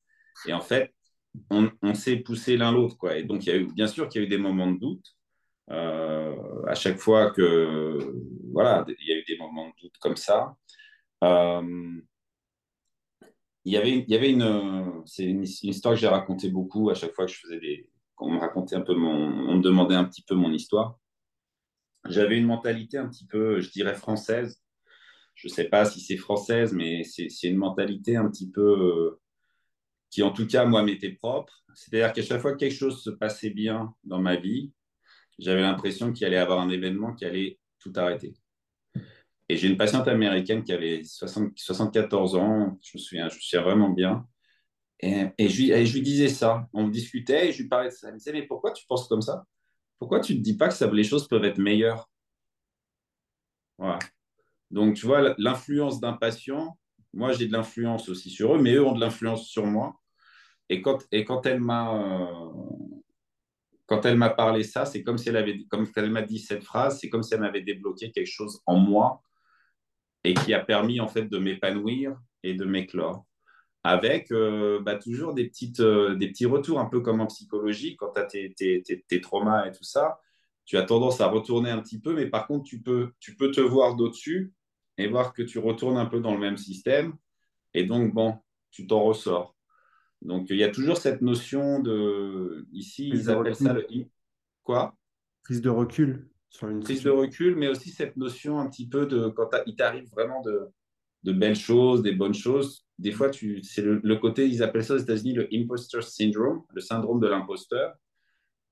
Speaker 2: Et en fait, on, s'est poussé l'un l'autre. quoi. Donc, bien sûr qu'il y a eu des moments de doute. à chaque fois que, voilà, il y a eu des moments de doute comme ça il y avait, il y avait une, c'est une, histoire que j'ai racontée beaucoup à chaque fois que je faisais des, quand on me racontait un peu mon, on me demandait un petit peu mon histoire. J'avais une mentalité un petit peu, je dirais française. Je sais pas si c'est française, mais c'est, c'est une mentalité un petit peu euh, qui, en tout cas, moi, m'était propre. C'est-à-dire qu'à chaque fois que quelque chose se passait bien dans ma vie, j'avais l'impression qu'il allait y avoir un événement qui allait tout arrêter. Et j'ai une patiente américaine qui avait 74 ans, je me souviens, je me souviens vraiment bien. Et, je lui, disais ça. On discutait et je lui parlais de ça. Elle me disait, mais pourquoi tu penses comme ça? Pourquoi tu ne te dis pas que les choses peuvent être meilleures? Voilà. Donc, tu vois, l'influence d'un patient, moi, j'ai de l'influence aussi sur eux, mais eux ont de l'influence sur moi. Et quand, et quand elle m'a quand elle m'a parlé ça, c'est comme si elle avait, comme elle m'a dit cette phrase, c'est comme si elle m'avait débloqué quelque chose en moi et qui a permis en fait de m'épanouir et de m'éclore. Avec euh, bah, toujours des, petites, euh, des petits retours, un peu comme en psychologie, quand tu as tes, tes, tes, traumas et tout ça, tu as tendance à retourner un petit peu, mais par contre, tu peux, tu peux te voir d'au-dessus et voir que tu retournes un peu dans le même système. Et donc, bon, tu t'en ressors. Donc, il y a toujours cette notion de. Ici, ils appellent ça le. Quoi?
Speaker 1: Prise de recul
Speaker 2: sur une Prise de recul, mais aussi cette notion un petit peu de. Quand il t'arrive vraiment de, de belles choses, des bonnes choses, des fois, tu, c'est le, côté, ils appellent ça aux États-Unis le imposter syndrome, le syndrome de l'imposteur,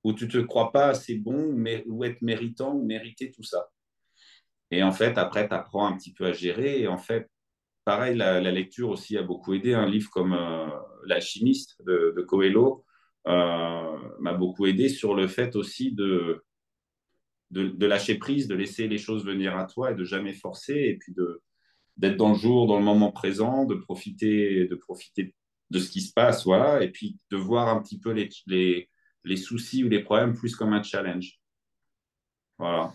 Speaker 2: où tu ne te crois pas assez bon mais, ou être méritant ou mériter tout ça. Et en fait, après, tu apprends un petit peu à gérer. Et en fait, pareil, la, lecture aussi a beaucoup aidé. Un livre comme euh, L'alchimiste de, de Coelho euh, m'a beaucoup aidé sur le fait aussi de, de, lâcher prise, de laisser les choses venir à toi et de jamais forcer. Et puis d'être dans le jour, dans le moment présent, de profiter, de profiter de ce qui se passe, voilà, et puis de voir un petit peu les, les, les soucis ou les problèmes plus comme un challenge. Voilà.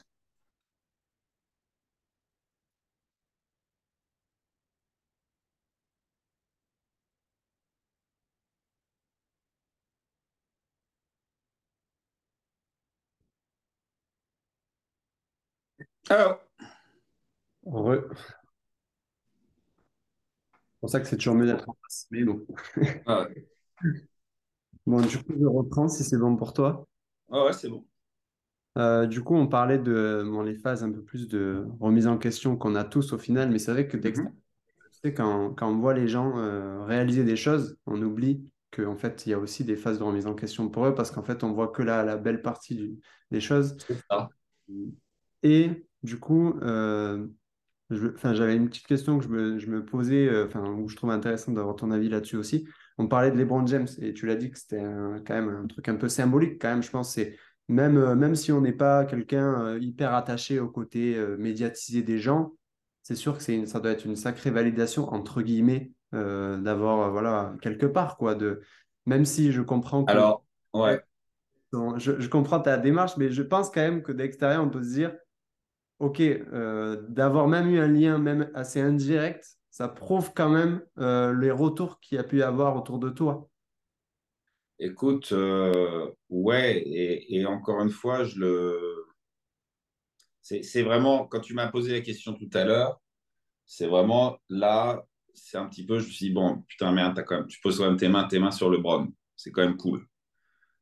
Speaker 1: Alors. Heureux pour ça que c'est toujours mieux d'être en face. Mais bon. Ah bon, du coup, je reprends si c'est bon pour toi.
Speaker 2: Ah ouais, c'est bon.
Speaker 1: Euh, du coup, on parlait de bon, les phases un peu plus de remise en question qu'on a tous au final, mais c'est vrai que mm quand, quand, on voit les gens euh, réaliser des choses, on oublie qu'en fait, il y a aussi des phases de remise en question pour eux, parce qu'en fait, on voit que la, la belle partie des choses. Ça. Et du coup, euh, j'avais une petite question que je me, je me posais, euh, enfin, où je trouve intéressant d'avoir ton avis là-dessus aussi. On parlait de LeBron James et tu l'as dit que c'était quand même un truc un peu symbolique, quand même, je pense. C'est même, euh, même si on n'est pas quelqu'un hyper attaché au côté médiatisé des gens, c'est sûr que c'est ça doit être une sacrée validation, entre guillemets, d'avoir, voilà, quelque part, quoi. De, même si je comprends que.
Speaker 2: Alors, ouais.
Speaker 1: Je, je comprends ta démarche, mais je pense quand même que d'extérieur, on peut se dire ok, euh, d'avoir même eu un lien même assez indirect, ça prouve quand même euh, les retours qu'il y a pu avoir autour de toi.
Speaker 2: Écoute, euh, ouais, et, encore une fois, je le. C'est vraiment, quand tu m'as posé la question tout à l'heure, c'est vraiment là, c'est un petit peu, je me suis dit, bon, putain, merde, tu poses quand même tes mains, tes mains sur le Bron. C'est quand même cool.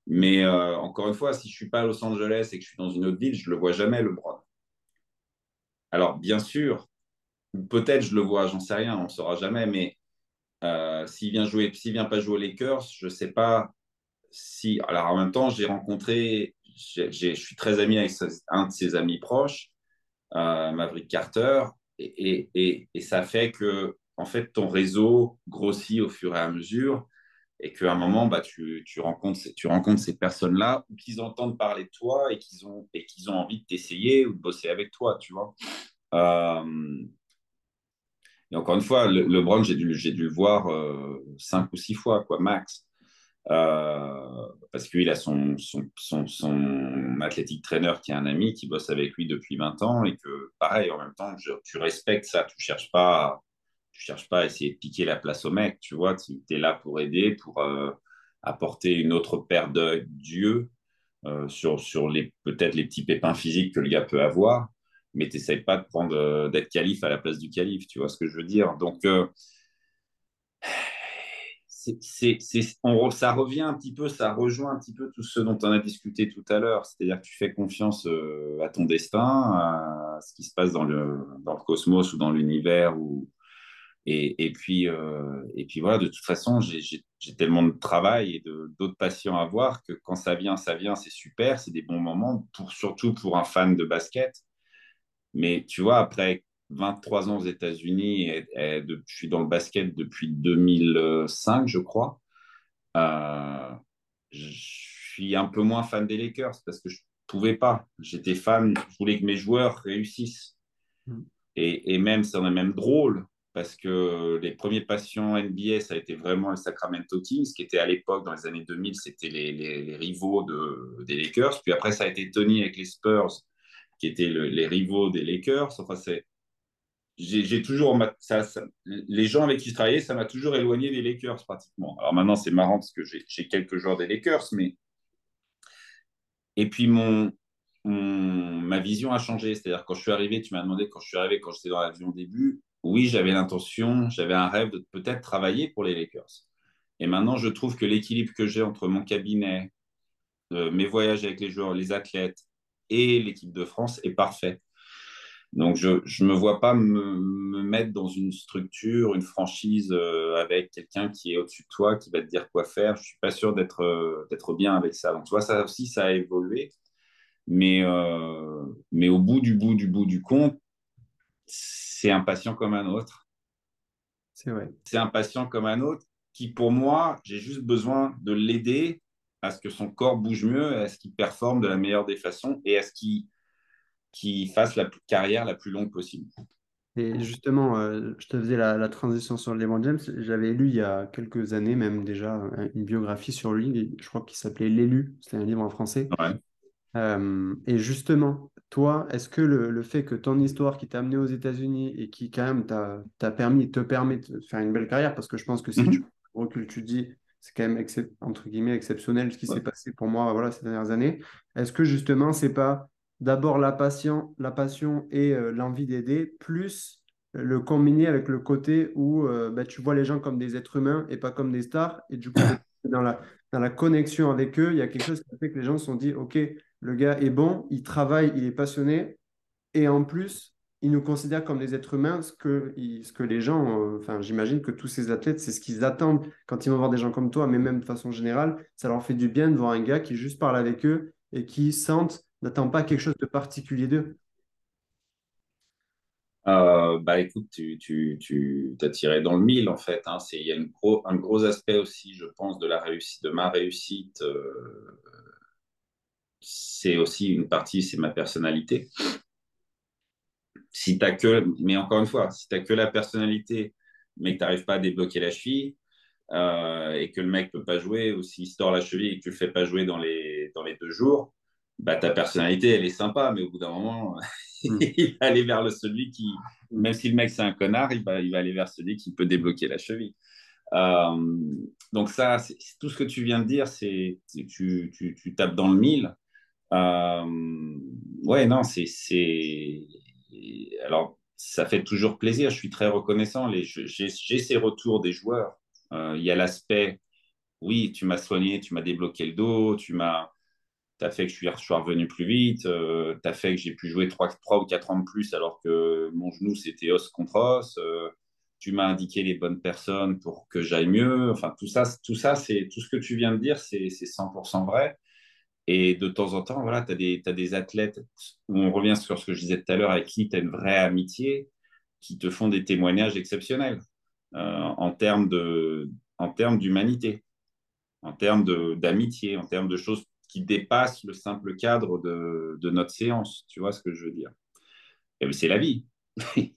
Speaker 2: Mais encore une fois, si je suis pas à Los Angeles et que je suis dans une autre ville, je le vois jamais, le Bron. Alors, bien sûr, peut-être je le vois, j'en sais rien, on ne saura jamais, mais euh, s'il vient jouer, s'il vient pas jouer aux Lakers, je ne sais pas si. Alors, en même temps, j'ai rencontré, je suis très ami avec un de ses amis proches, euh, Maverick Carter, et, et, et, ça fait que, en fait, ton réseau grossit au fur et à mesure et qu'à un moment, bah, tu, tu, rencontres, tu rencontres ces personnes-là ou qu'ils entendent parler de toi et qu'ils ont, et qu'ils ont envie de t'essayer ou de bosser avec toi, tu vois. Euh, et encore une fois, le, LeBron, j'ai dû, j'ai dû le voir euh, cinq ou six fois, quoi, max. Euh, parce qu'il a son, son, son, son, athlétique trainer qui est un ami qui bosse avec lui depuis 20 ans et que, pareil, en même temps, tu respectes ça. Tu cherches pas tu cherches pas à essayer de piquer la place au mec, tu vois, tu es là pour aider, pour euh, apporter une autre paire d'yeux euh, sur, sur les, peut-être les petits pépins physiques que le gars peut avoir, mais tu n'essayes pas de prendre euh, d'être calife à la place du calife, tu vois ce que je veux dire. Donc, c'est, on, ça revient un petit peu, ça rejoint un petit peu tout ce dont on a discuté tout à l'heure, c'est-à-dire que tu fais confiance à ton destin, à ce qui se passe dans le, dans le cosmos ou dans l'univers ou, et, et, puis, euh, et puis voilà, de toute façon, j'ai tellement de travail et d'autres patients à voir que quand ça vient, ça vient, c'est super, c'est des bons moments, pour, surtout pour un fan de basket. Mais tu vois, après 23 ans aux États-Unis, et, je suis dans le basket depuis 2005, je crois. Euh, je suis un peu moins fan des Lakers parce que je pouvais pas. J'étais fan, je voulais que mes joueurs réussissent. Mm. Et, et, même, c'est même drôle parce que les premiers patients NBA, ça a été vraiment le Sacramento Kings, qui était à l'époque, dans les années 2000, c'était les, rivaux de, des Lakers. Puis après, ça a été Tony avec les Spurs, qui étaient les rivaux des Lakers. Enfin, c'est. J'ai toujours. Ça, les gens avec qui je travaillais, ça m'a toujours éloigné des Lakers, pratiquement. Alors maintenant, c'est marrant parce que j'ai quelques joueurs des Lakers, mais. Et puis, mon, ma vision a changé. C'est-à-dire, quand je suis arrivé, tu m'as demandé quand je suis arrivé, quand j'étais dans l'avion au début, oui, j'avais l'intention, j'avais un rêve de peut-être travailler pour les Lakers. Et maintenant, je trouve que l'équilibre que j'ai entre mon cabinet, euh, mes voyages avec les joueurs, les athlètes et l'équipe de France est parfait. Donc, je ne me vois pas me, mettre dans une structure, une franchise euh, avec quelqu'un qui est au-dessus de toi, qui va te dire quoi faire. Je ne suis pas sûr d'être euh, d'être bien avec ça. Donc, tu vois, ça aussi, ça a évolué. Mais, mais au bout du bout du bout du compte, c'est un patient comme un autre.
Speaker 1: C'est vrai.
Speaker 2: C'est un patient comme un autre qui, pour moi, j'ai juste besoin de l'aider à ce que son corps bouge mieux, à ce qu'il performe de la meilleure des façons et à ce qu'il fasse la carrière la plus longue possible.
Speaker 1: Et justement, euh, je te faisais la, transition sur LeBron James. J'avais lu il y a quelques années, même déjà, une biographie sur lui. Je crois qu'il s'appelait L'élu. C'était un livre en français. Euh, et justement, toi, est-ce que le, fait que ton histoire qui t'a amené aux États-Unis et qui quand même t'a permis, te permet de faire une belle carrière, parce que je pense que si mhm. tu recules, tu dis, c'est quand même entre guillemets exceptionnel ce qui s'est passé pour moi voilà, ces dernières années. Est-ce que justement, c'est pas d'abord la passion, la passion et euh, l'envie d'aider, plus le combiner avec le côté où euh, bah, tu vois les gens comme des êtres humains et pas comme des stars, et du coup, dans la, dans la connexion avec eux, il y a quelque chose qui fait que les gens se sont dit, OK, le gars est bon, il travaille, il est passionné, et en plus, il nous considère comme des êtres humains, ce que, ce que les gens, euh, enfin, j'imagine que tous ces athlètes, c'est ce qu'ils attendent quand ils vont voir des gens comme toi, mais même de façon générale, ça leur fait du bien de voir un gars qui juste parle avec eux et qui sentent, n'attend pas quelque chose de particulier d'eux.
Speaker 2: Euh, bah écoute, tu, tu, tu as tiré dans le mille en fait. Hein. Il y a gros, un gros aspect aussi, je pense, de la réussite, de ma réussite euh, c'est aussi une partie, c'est ma personnalité. Si tu que, mais encore une fois, si tu que la personnalité, mais que tu n'arrives pas à débloquer la cheville, euh, et que le mec peut pas jouer, ou s'il se tord la cheville et que tu le fais pas jouer dans les, dans les deux jours, bah, ta personnalité, elle est sympa, mais au bout d'un moment, hmm. il va aller vers le, celui qui, même si le mec c'est un connard, il va, il va aller vers celui qui peut débloquer la cheville. Euh, donc ça, tout ce que tu viens de dire, c'est tu, tu, tu, tapes dans le mille. Euh, ouais, non, c'est. Alors, ça fait toujours plaisir. Je suis très reconnaissant. J'ai ces retours des joueurs. Euh, il y a l'aspect, oui, tu m'as soigné, tu m'as débloqué le dos, tu m'as as fait que je suis, revenu plus vite, euh, tu as fait que j'ai pu jouer 3, 3, ou 4 ans de plus alors que mon genou, c'était os contre os. tu m'as indiqué les bonnes personnes pour que j'aille mieux. Enfin, tout ça, tout ça c'est tout ce que tu viens de dire, c'est 100% vrai. Et de temps en temps, voilà, tu as, des athlètes où on revient sur ce que je disais tout à l'heure, avec qui tu as une vraie amitié, qui te font des témoignages exceptionnels euh, en termes d'humanité, en termes d'amitié, en termes de choses qui dépassent le simple cadre de, de notre séance. Tu vois ce que je veux dire? C'est la vie.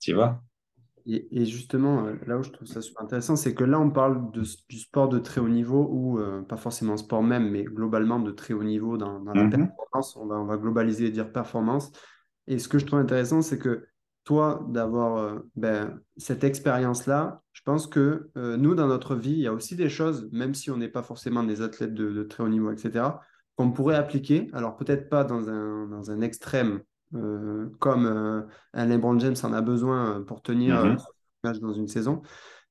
Speaker 2: tu vois?
Speaker 1: Et, justement, euh, là où je trouve ça super intéressant, c'est que là, on parle de, du sport de très haut niveau, ou euh, pas forcément sport même, mais globalement de très haut niveau dans, la mhm. performance. On va, on va, globaliser et dire performance. Et ce que je trouve intéressant, c'est que toi, d'avoir euh, ben, cette expérience-là, je pense que nous, dans notre vie, il y a aussi des choses, même si on n'est pas forcément des athlètes de, de très haut niveau, etc., qu'on pourrait appliquer. Alors peut-être pas dans un, dans un extrême euh, comme euh, LeBron James en a besoin euh, pour tenir mm match dans une saison.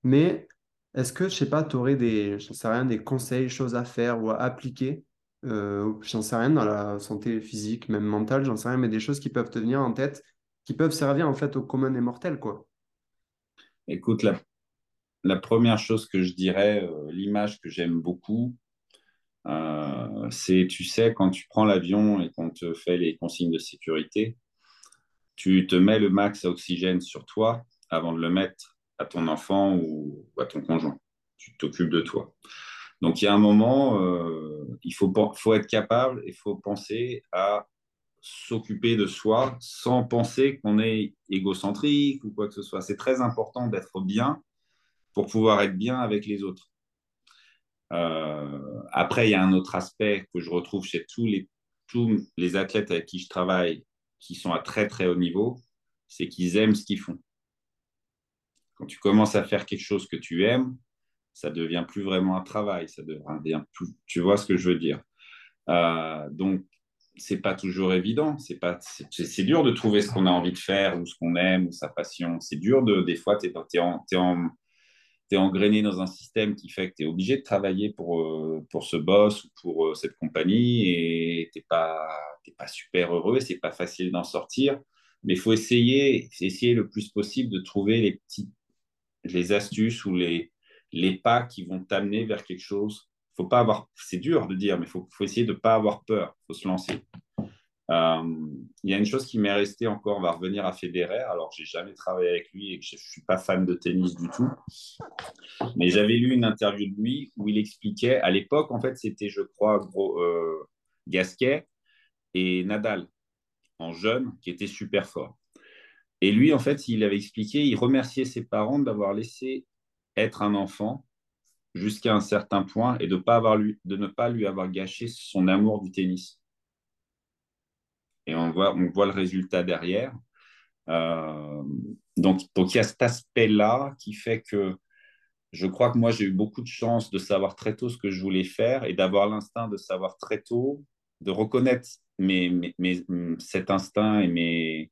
Speaker 1: Mais est-ce que, je sais pas, tu aurais des, sais rien, des conseils, choses à faire ou à appliquer J'en sais rien dans la santé physique, même mentale, j'en sais rien, mais des choses qui peuvent te venir en tête, qui peuvent servir en fait au commun des mortels, quoi?
Speaker 2: Écoute, la, la première chose que je dirais, l'image que j'aime beaucoup, euh, c'est, tu sais, quand tu prends l'avion et qu'on te fait les consignes de sécurité, tu te mets le max à oxygène sur toi avant de le mettre à ton enfant ou à ton conjoint. Tu t'occupes de toi. Donc il y a un moment, euh, il faut, être capable, il faut penser à s'occuper de soi sans penser qu'on est égocentrique ou quoi que ce soit. C'est très important d'être bien pour pouvoir être bien avec les autres. Euh, après, il y a un autre aspect que je retrouve chez tous les, tous les athlètes avec qui je travaille qui sont à très très haut niveau, c'est qu'ils aiment ce qu'ils font. Quand tu commences à faire quelque chose que tu aimes, ça devient plus vraiment un travail, ça devient tu vois ce que je veux dire. Euh, donc, c'est pas toujours évident. C'est pas, c'est dur de trouver ce qu'on a envie de faire ou ce qu'on aime ou sa passion. C'est dur de, des fois, tu es, es, en, es engrainé dans un système qui fait que tu es obligé de travailler pour, euh, pour ce boss ou pour euh, cette compagnie et tu n'es pas, pas super heureux, c'est pas facile d'en sortir. Mais il faut essayer, essayer le plus possible de trouver les petites les astuces ou les, les pas qui vont t'amener vers quelque chose. Faut pas avoir, c'est dur de dire, mais il faut, faut, essayer de ne pas avoir peur, il faut se lancer. Euh, il y a une chose qui m'est restée encore, on va revenir à Federer. Alors, j'ai jamais travaillé avec lui et je suis pas fan de tennis du tout. Mais j'avais lu une interview de lui où il expliquait, à l'époque, en fait, c'était, je crois, euh, Gasquet et Nadal, en jeune, qui était super fort. Et lui, en fait, il avait expliqué, il remerciait ses parents d'avoir laissé être un enfant jusqu'à un certain point et de ne pas lui avoir gâché son amour du tennis. Et on voit, le résultat derrière. Euh, donc, il y a cet aspect-là qui fait que je crois que moi, j'ai eu beaucoup de chance de savoir très tôt ce que je voulais faire et d'avoir l'instinct de savoir très tôt, de reconnaître cet instinct et mes,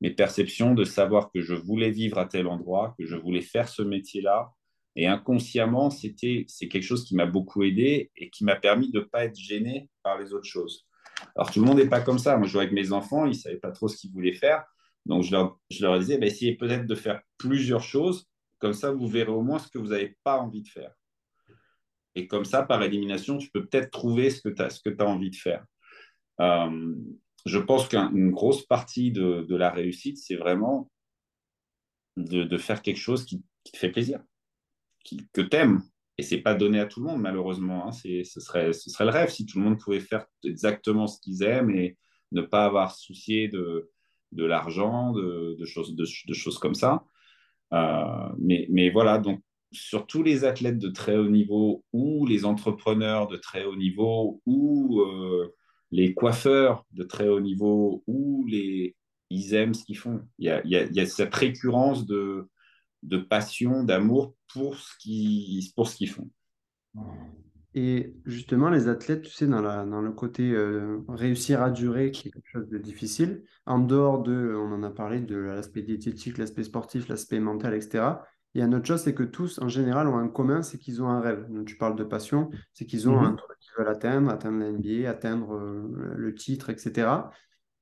Speaker 2: mes perceptions, de savoir que je voulais vivre à tel endroit, que je voulais faire ce métier-là. Et inconsciemment, c'était, c'est quelque chose qui m'a beaucoup aidé et qui m'a permis de ne pas être gêné par les autres choses. Alors, tout le monde n'est pas comme ça. Moi, je jouais avec mes enfants, ils ne savaient pas trop ce qu'ils voulaient faire. Donc, je leur, disais, bah, essayez peut-être de faire plusieurs choses. Comme ça, vous verrez au moins ce que vous n'avez pas envie de faire. Et comme ça, par élimination, tu peux peut-être trouver ce que tu as, as, envie de faire. Euh, je pense qu'une grosse partie de, la réussite, c'est vraiment de, faire quelque chose qui, te fait plaisir, que tu aimes. Et c'est pas donné à tout le monde, malheureusement. Hein. ce, serait, ce serait le rêve si tout le monde pouvait faire exactement ce qu'ils aiment et ne pas avoir soucié de, de l'argent, de, choses, de, choses comme ça. Euh, mais, mais voilà, donc sur tous les athlètes de très haut niveau ou les entrepreneurs de très haut niveau ou euh, les coiffeurs de très haut niveau ou les, ils aiment ce qu'ils font. Il y a, il y a, cette récurrence de, de passion, d'amour pour ce qu'ils pour ce qu'ils font.
Speaker 1: Et justement, les athlètes, tu sais, dans, la, dans le côté euh, réussir à durer, qui est quelque chose de difficile, en dehors de, on en a parlé, de l'aspect diététique, l'aspect sportif, l'aspect mental, etc. Il y a une autre chose, c'est que tous, en général, ont un commun, c'est qu'ils ont un rêve. Donc, tu parles de passion, c'est qu'ils ont un mhm. truc qu'ils veulent atteindre, atteindre la NBA, atteindre euh, le titre, etc.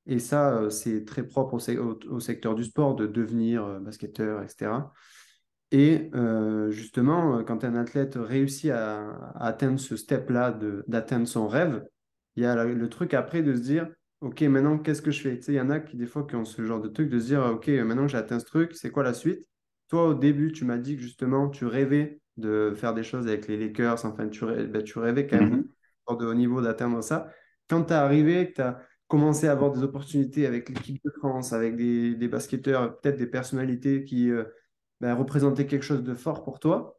Speaker 1: Et ça, euh, c'est très propre au, secteur du sport, de devenir euh, basketteur, etc. Et justement, quand un athlète réussit à, atteindre ce step-là, d'atteindre son rêve, il y a le, truc après de se dire, OK, maintenant, qu'est-ce que je fais? Il y en a qui, des fois, qui ont ce genre de truc, de se dire, OK, maintenant j'ai atteint ce truc, c'est quoi la suite? Toi, au début, tu m'as dit que justement, tu rêvais de faire des choses avec les Lakers. Enfin, tu, rêvais, ben, tu rêvais quand même mm-hmm. de haut niveau d'atteindre ça. Quand tu es arrivé, que tu as commencé à avoir des opportunités avec l'équipe de France, avec des, basketteurs, peut-être des personnalités qui euh, ben, représentaient quelque chose de fort pour toi,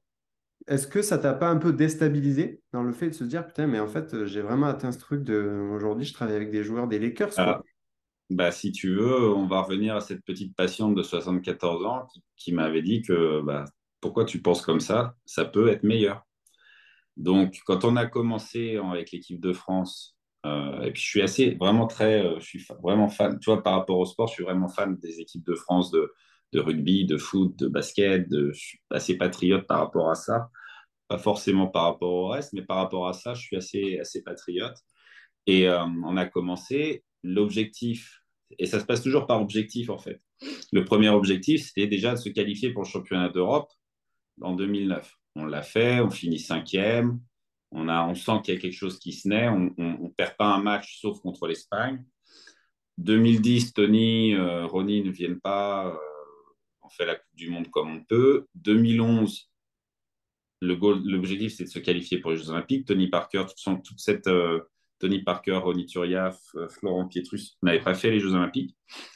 Speaker 1: est-ce que ça t'a pas un peu déstabilisé dans le fait de se dire, putain, mais en fait, j'ai vraiment atteint ce truc de. Aujourd'hui, je travaille avec des joueurs des Lakers. Quoi.
Speaker 2: Bah, si tu veux, on va revenir à cette petite patiente de 74 ans qui, m'avait dit que bah, pourquoi tu penses comme ça? Ça peut être meilleur. Donc, quand on a commencé avec l'équipe de France, euh, et puis je suis assez, vraiment très, euh, je suis vraiment fan, tu vois, par rapport au sport, je suis vraiment fan des équipes de France de, rugby, de foot, de basket, je suis assez patriote par rapport à ça. Pas forcément par rapport au reste, mais par rapport à ça, je suis assez, assez patriote. Et euh, on a commencé, l'objectif, et ça se passe toujours par objectif en fait. Le premier objectif, c'était déjà de se qualifier pour le championnat d'Europe en 2009. On l'a fait, on finit cinquième, on, a, on sent qu'il y a quelque chose qui se naît, on ne perd pas un match sauf contre l'Espagne. 2010, Tony, euh, Ronnie ne viennent pas, euh, on fait la Coupe du Monde comme on peut. 2011, l'objectif c'est de se qualifier pour les Jeux Olympiques. Tony Parker, toute, cette, euh, Tony Parker, Ronny Turiaf, Florent Pietrus n'avaient pas fait les Jeux Olympiques.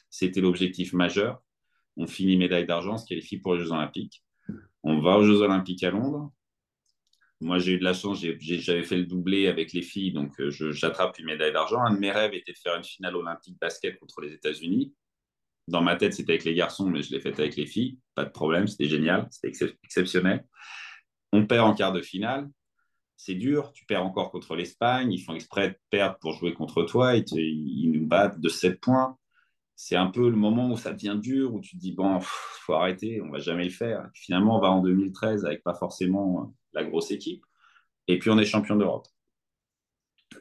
Speaker 2: C'était l'objectif majeur. On finit médaille d'argent, se qualifie pour les Jeux Olympiques. On va aux Jeux Olympiques à Londres. Moi, j'ai eu de la chance, j'avais fait le doublé avec les filles, donc euh, j'attrape une médaille d'argent. Un de mes rêves était de faire une finale olympique basket contre les États-Unis. Dans ma tête, c'était avec les garçons, mais je l'ai fait avec les filles. Pas de problème, c'était génial, c'était exceptionnel. On perd en quart de finale. C'est dur, tu perds encore contre l'Espagne. Ils font exprès de perdre pour jouer contre toi. Ils, nous battent de 7 points c'est un peu le moment où ça devient dur, où tu te dis, bon, il faut arrêter, on va jamais le faire. finalement, on va en 2013 avec pas forcément la grosse équipe. Et puis, on est champion d'Europe.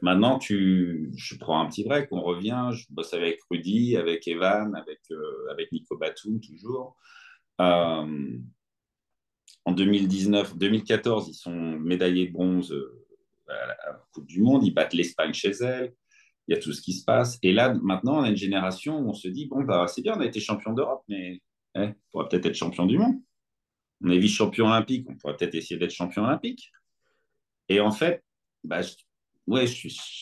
Speaker 2: Maintenant, tu, je prends un petit break, on revient, je bosse avec Rudy, avec Evan, avec, euh, avec Nico Batum, toujours. Euh, en 2019, 2014, ils sont médaillés de bronze euh, à la Coupe du Monde, ils battent l'Espagne chez elle il y a tout ce qui se passe. Et là, maintenant, on a une génération où on se dit, bon, bah, c'est bien, on a été champion d'Europe, mais eh, on pourrait peut-être être champion du monde. On est vice-champion olympique, on pourrait peut-être essayer d'être champion olympique. Et en fait, bah, ouais,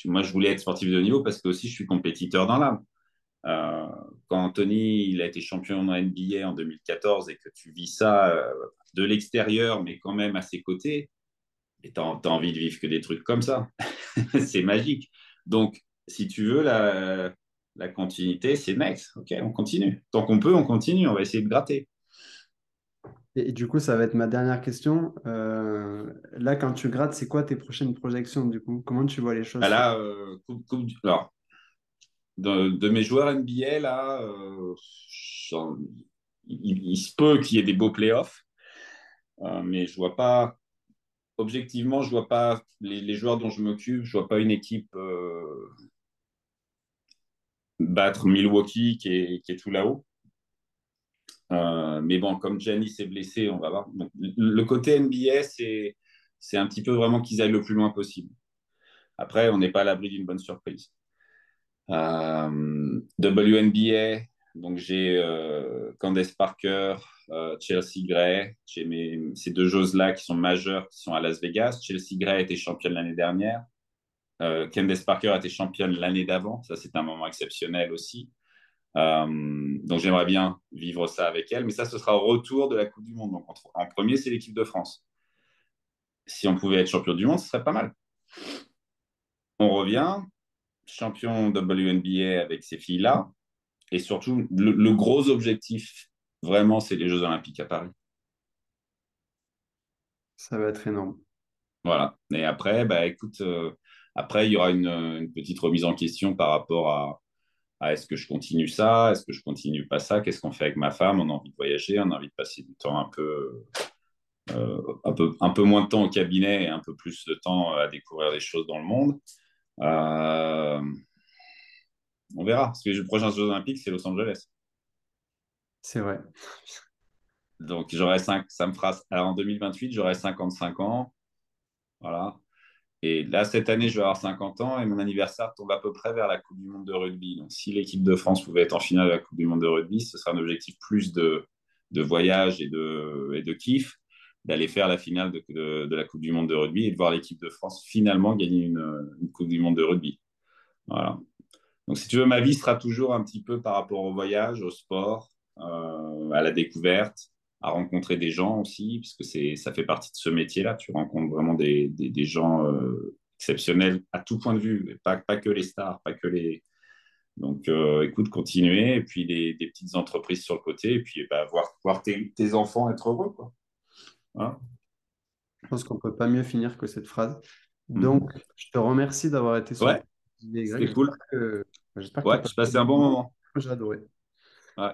Speaker 2: moi, je voulais être sportif de niveau parce que aussi, je suis compétiteur dans l'âme. Euh, quand Anthony il a été champion en NBA en 2014 et que tu vis ça euh, de l'extérieur, mais quand même à ses côtés, tu as, envie de vivre que des trucs comme ça. c'est magique. Donc, si tu veux la, la continuité, c'est next. Ok, on continue. Tant qu'on peut, on continue. On va essayer de gratter.
Speaker 1: Et, du coup, ça va être ma dernière question. Euh, là, quand tu grattes, c'est quoi tes prochaines projections du coup? Comment tu vois les choses?
Speaker 2: Bah Là, euh, alors, de, mes joueurs NBA, là, euh, il, se peut qu'il y ait des beaux playoffs, mais je vois pas. Objectivement, je vois pas les, joueurs dont je m'occupe. Je vois pas une équipe battre Milwaukee qui est tout là-haut. Euh, mais bon, comme Giannis est blessé, on va voir. le côté NBA, c'est, un petit peu vraiment qu'ils aillent le plus loin possible. Après, on n'est pas à l'abri d'une bonne surprise. Euh, WNBA, donc j'ai euh, Candace Parker, Chelsea Gray, j'ai ces deux joueuses-là qui sont majeures, qui sont à Las Vegas. Chelsea Gray a été championne l'année dernière. Candace Parker a été championne l'année d'avant. Ça, c'est un moment exceptionnel aussi. Euh, donc, j'aimerais bien vivre ça avec elle. Mais ça, ce sera au retour de la Coupe du Monde. Donc, en, premier, c'est l'équipe de France. Si on pouvait être champion du monde, ce serait pas mal. On revient, champion WNBA avec ces filles-là. Et surtout, le, gros objectif, vraiment, c'est les Jeux Olympiques à Paris.
Speaker 1: Ça va être énorme.
Speaker 2: Voilà. Et après, bah, écoute, euh, après, il y aura une, petite remise en question par rapport à, est-ce que je continue ça, est-ce que je continue pas ça, qu'est-ce qu'on fait avec ma femme, on a envie de voyager, on a envie de passer du temps un peu, euh, un peu, un peu moins de temps au cabinet et un peu plus de temps à découvrir des choses dans le monde. Euh, on verra. Parce que les prochains Jeux Olympiques, c'est Los Angeles.
Speaker 1: C'est vrai.
Speaker 2: Donc, j'aurai 5, ça me fera, alors en 2028, j'aurai 55 ans. Voilà. Et là, cette année, je vais avoir 50 ans et mon anniversaire tombe à peu près vers la Coupe du Monde de rugby. Donc, si l'équipe de France pouvait être en finale de la Coupe du Monde de rugby, ce serait un objectif plus de, de voyage et de, et de kiff d'aller faire la finale de, de, la Coupe du Monde de rugby et de voir l'équipe de France finalement gagner une, Coupe du Monde de rugby. Voilà. Donc, si tu veux, ma vie sera toujours un petit peu par rapport au voyage, au sport, euh, à la découverte, à rencontrer des gens aussi, puisque c'est, ça fait partie de ce métier-là. Tu rencontres vraiment des, des, des gens euh, exceptionnels à tout point de vue, pas, pas que les stars, pas que les. Donc, euh, écoute, continuer, et puis des, des, petites entreprises sur le côté, et puis bah, voir, voir tes, tes, enfants être heureux. Quoi.
Speaker 1: Je pense qu'on ne peut pas mieux finir que cette phrase. Mm. Donc, je te remercie d'avoir été
Speaker 2: sur ouais, C'était cool. Que, j'espère que ouais, je passais un bon moment.
Speaker 1: J'ai adoré. Ouais.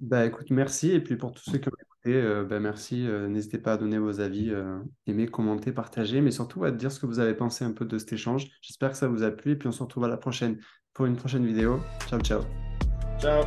Speaker 1: Bah écoute, merci. Et puis pour tous ceux qui ont écouté, euh, bah, merci. Euh, n'hésitez pas à donner vos avis, euh, aimer, commenter, partager, mais surtout à dire ce que vous avez pensé un peu de cet échange. J'espère que ça vous a plu. Et puis on se retrouve à la prochaine pour une prochaine vidéo. Ciao, ciao.
Speaker 2: Ciao.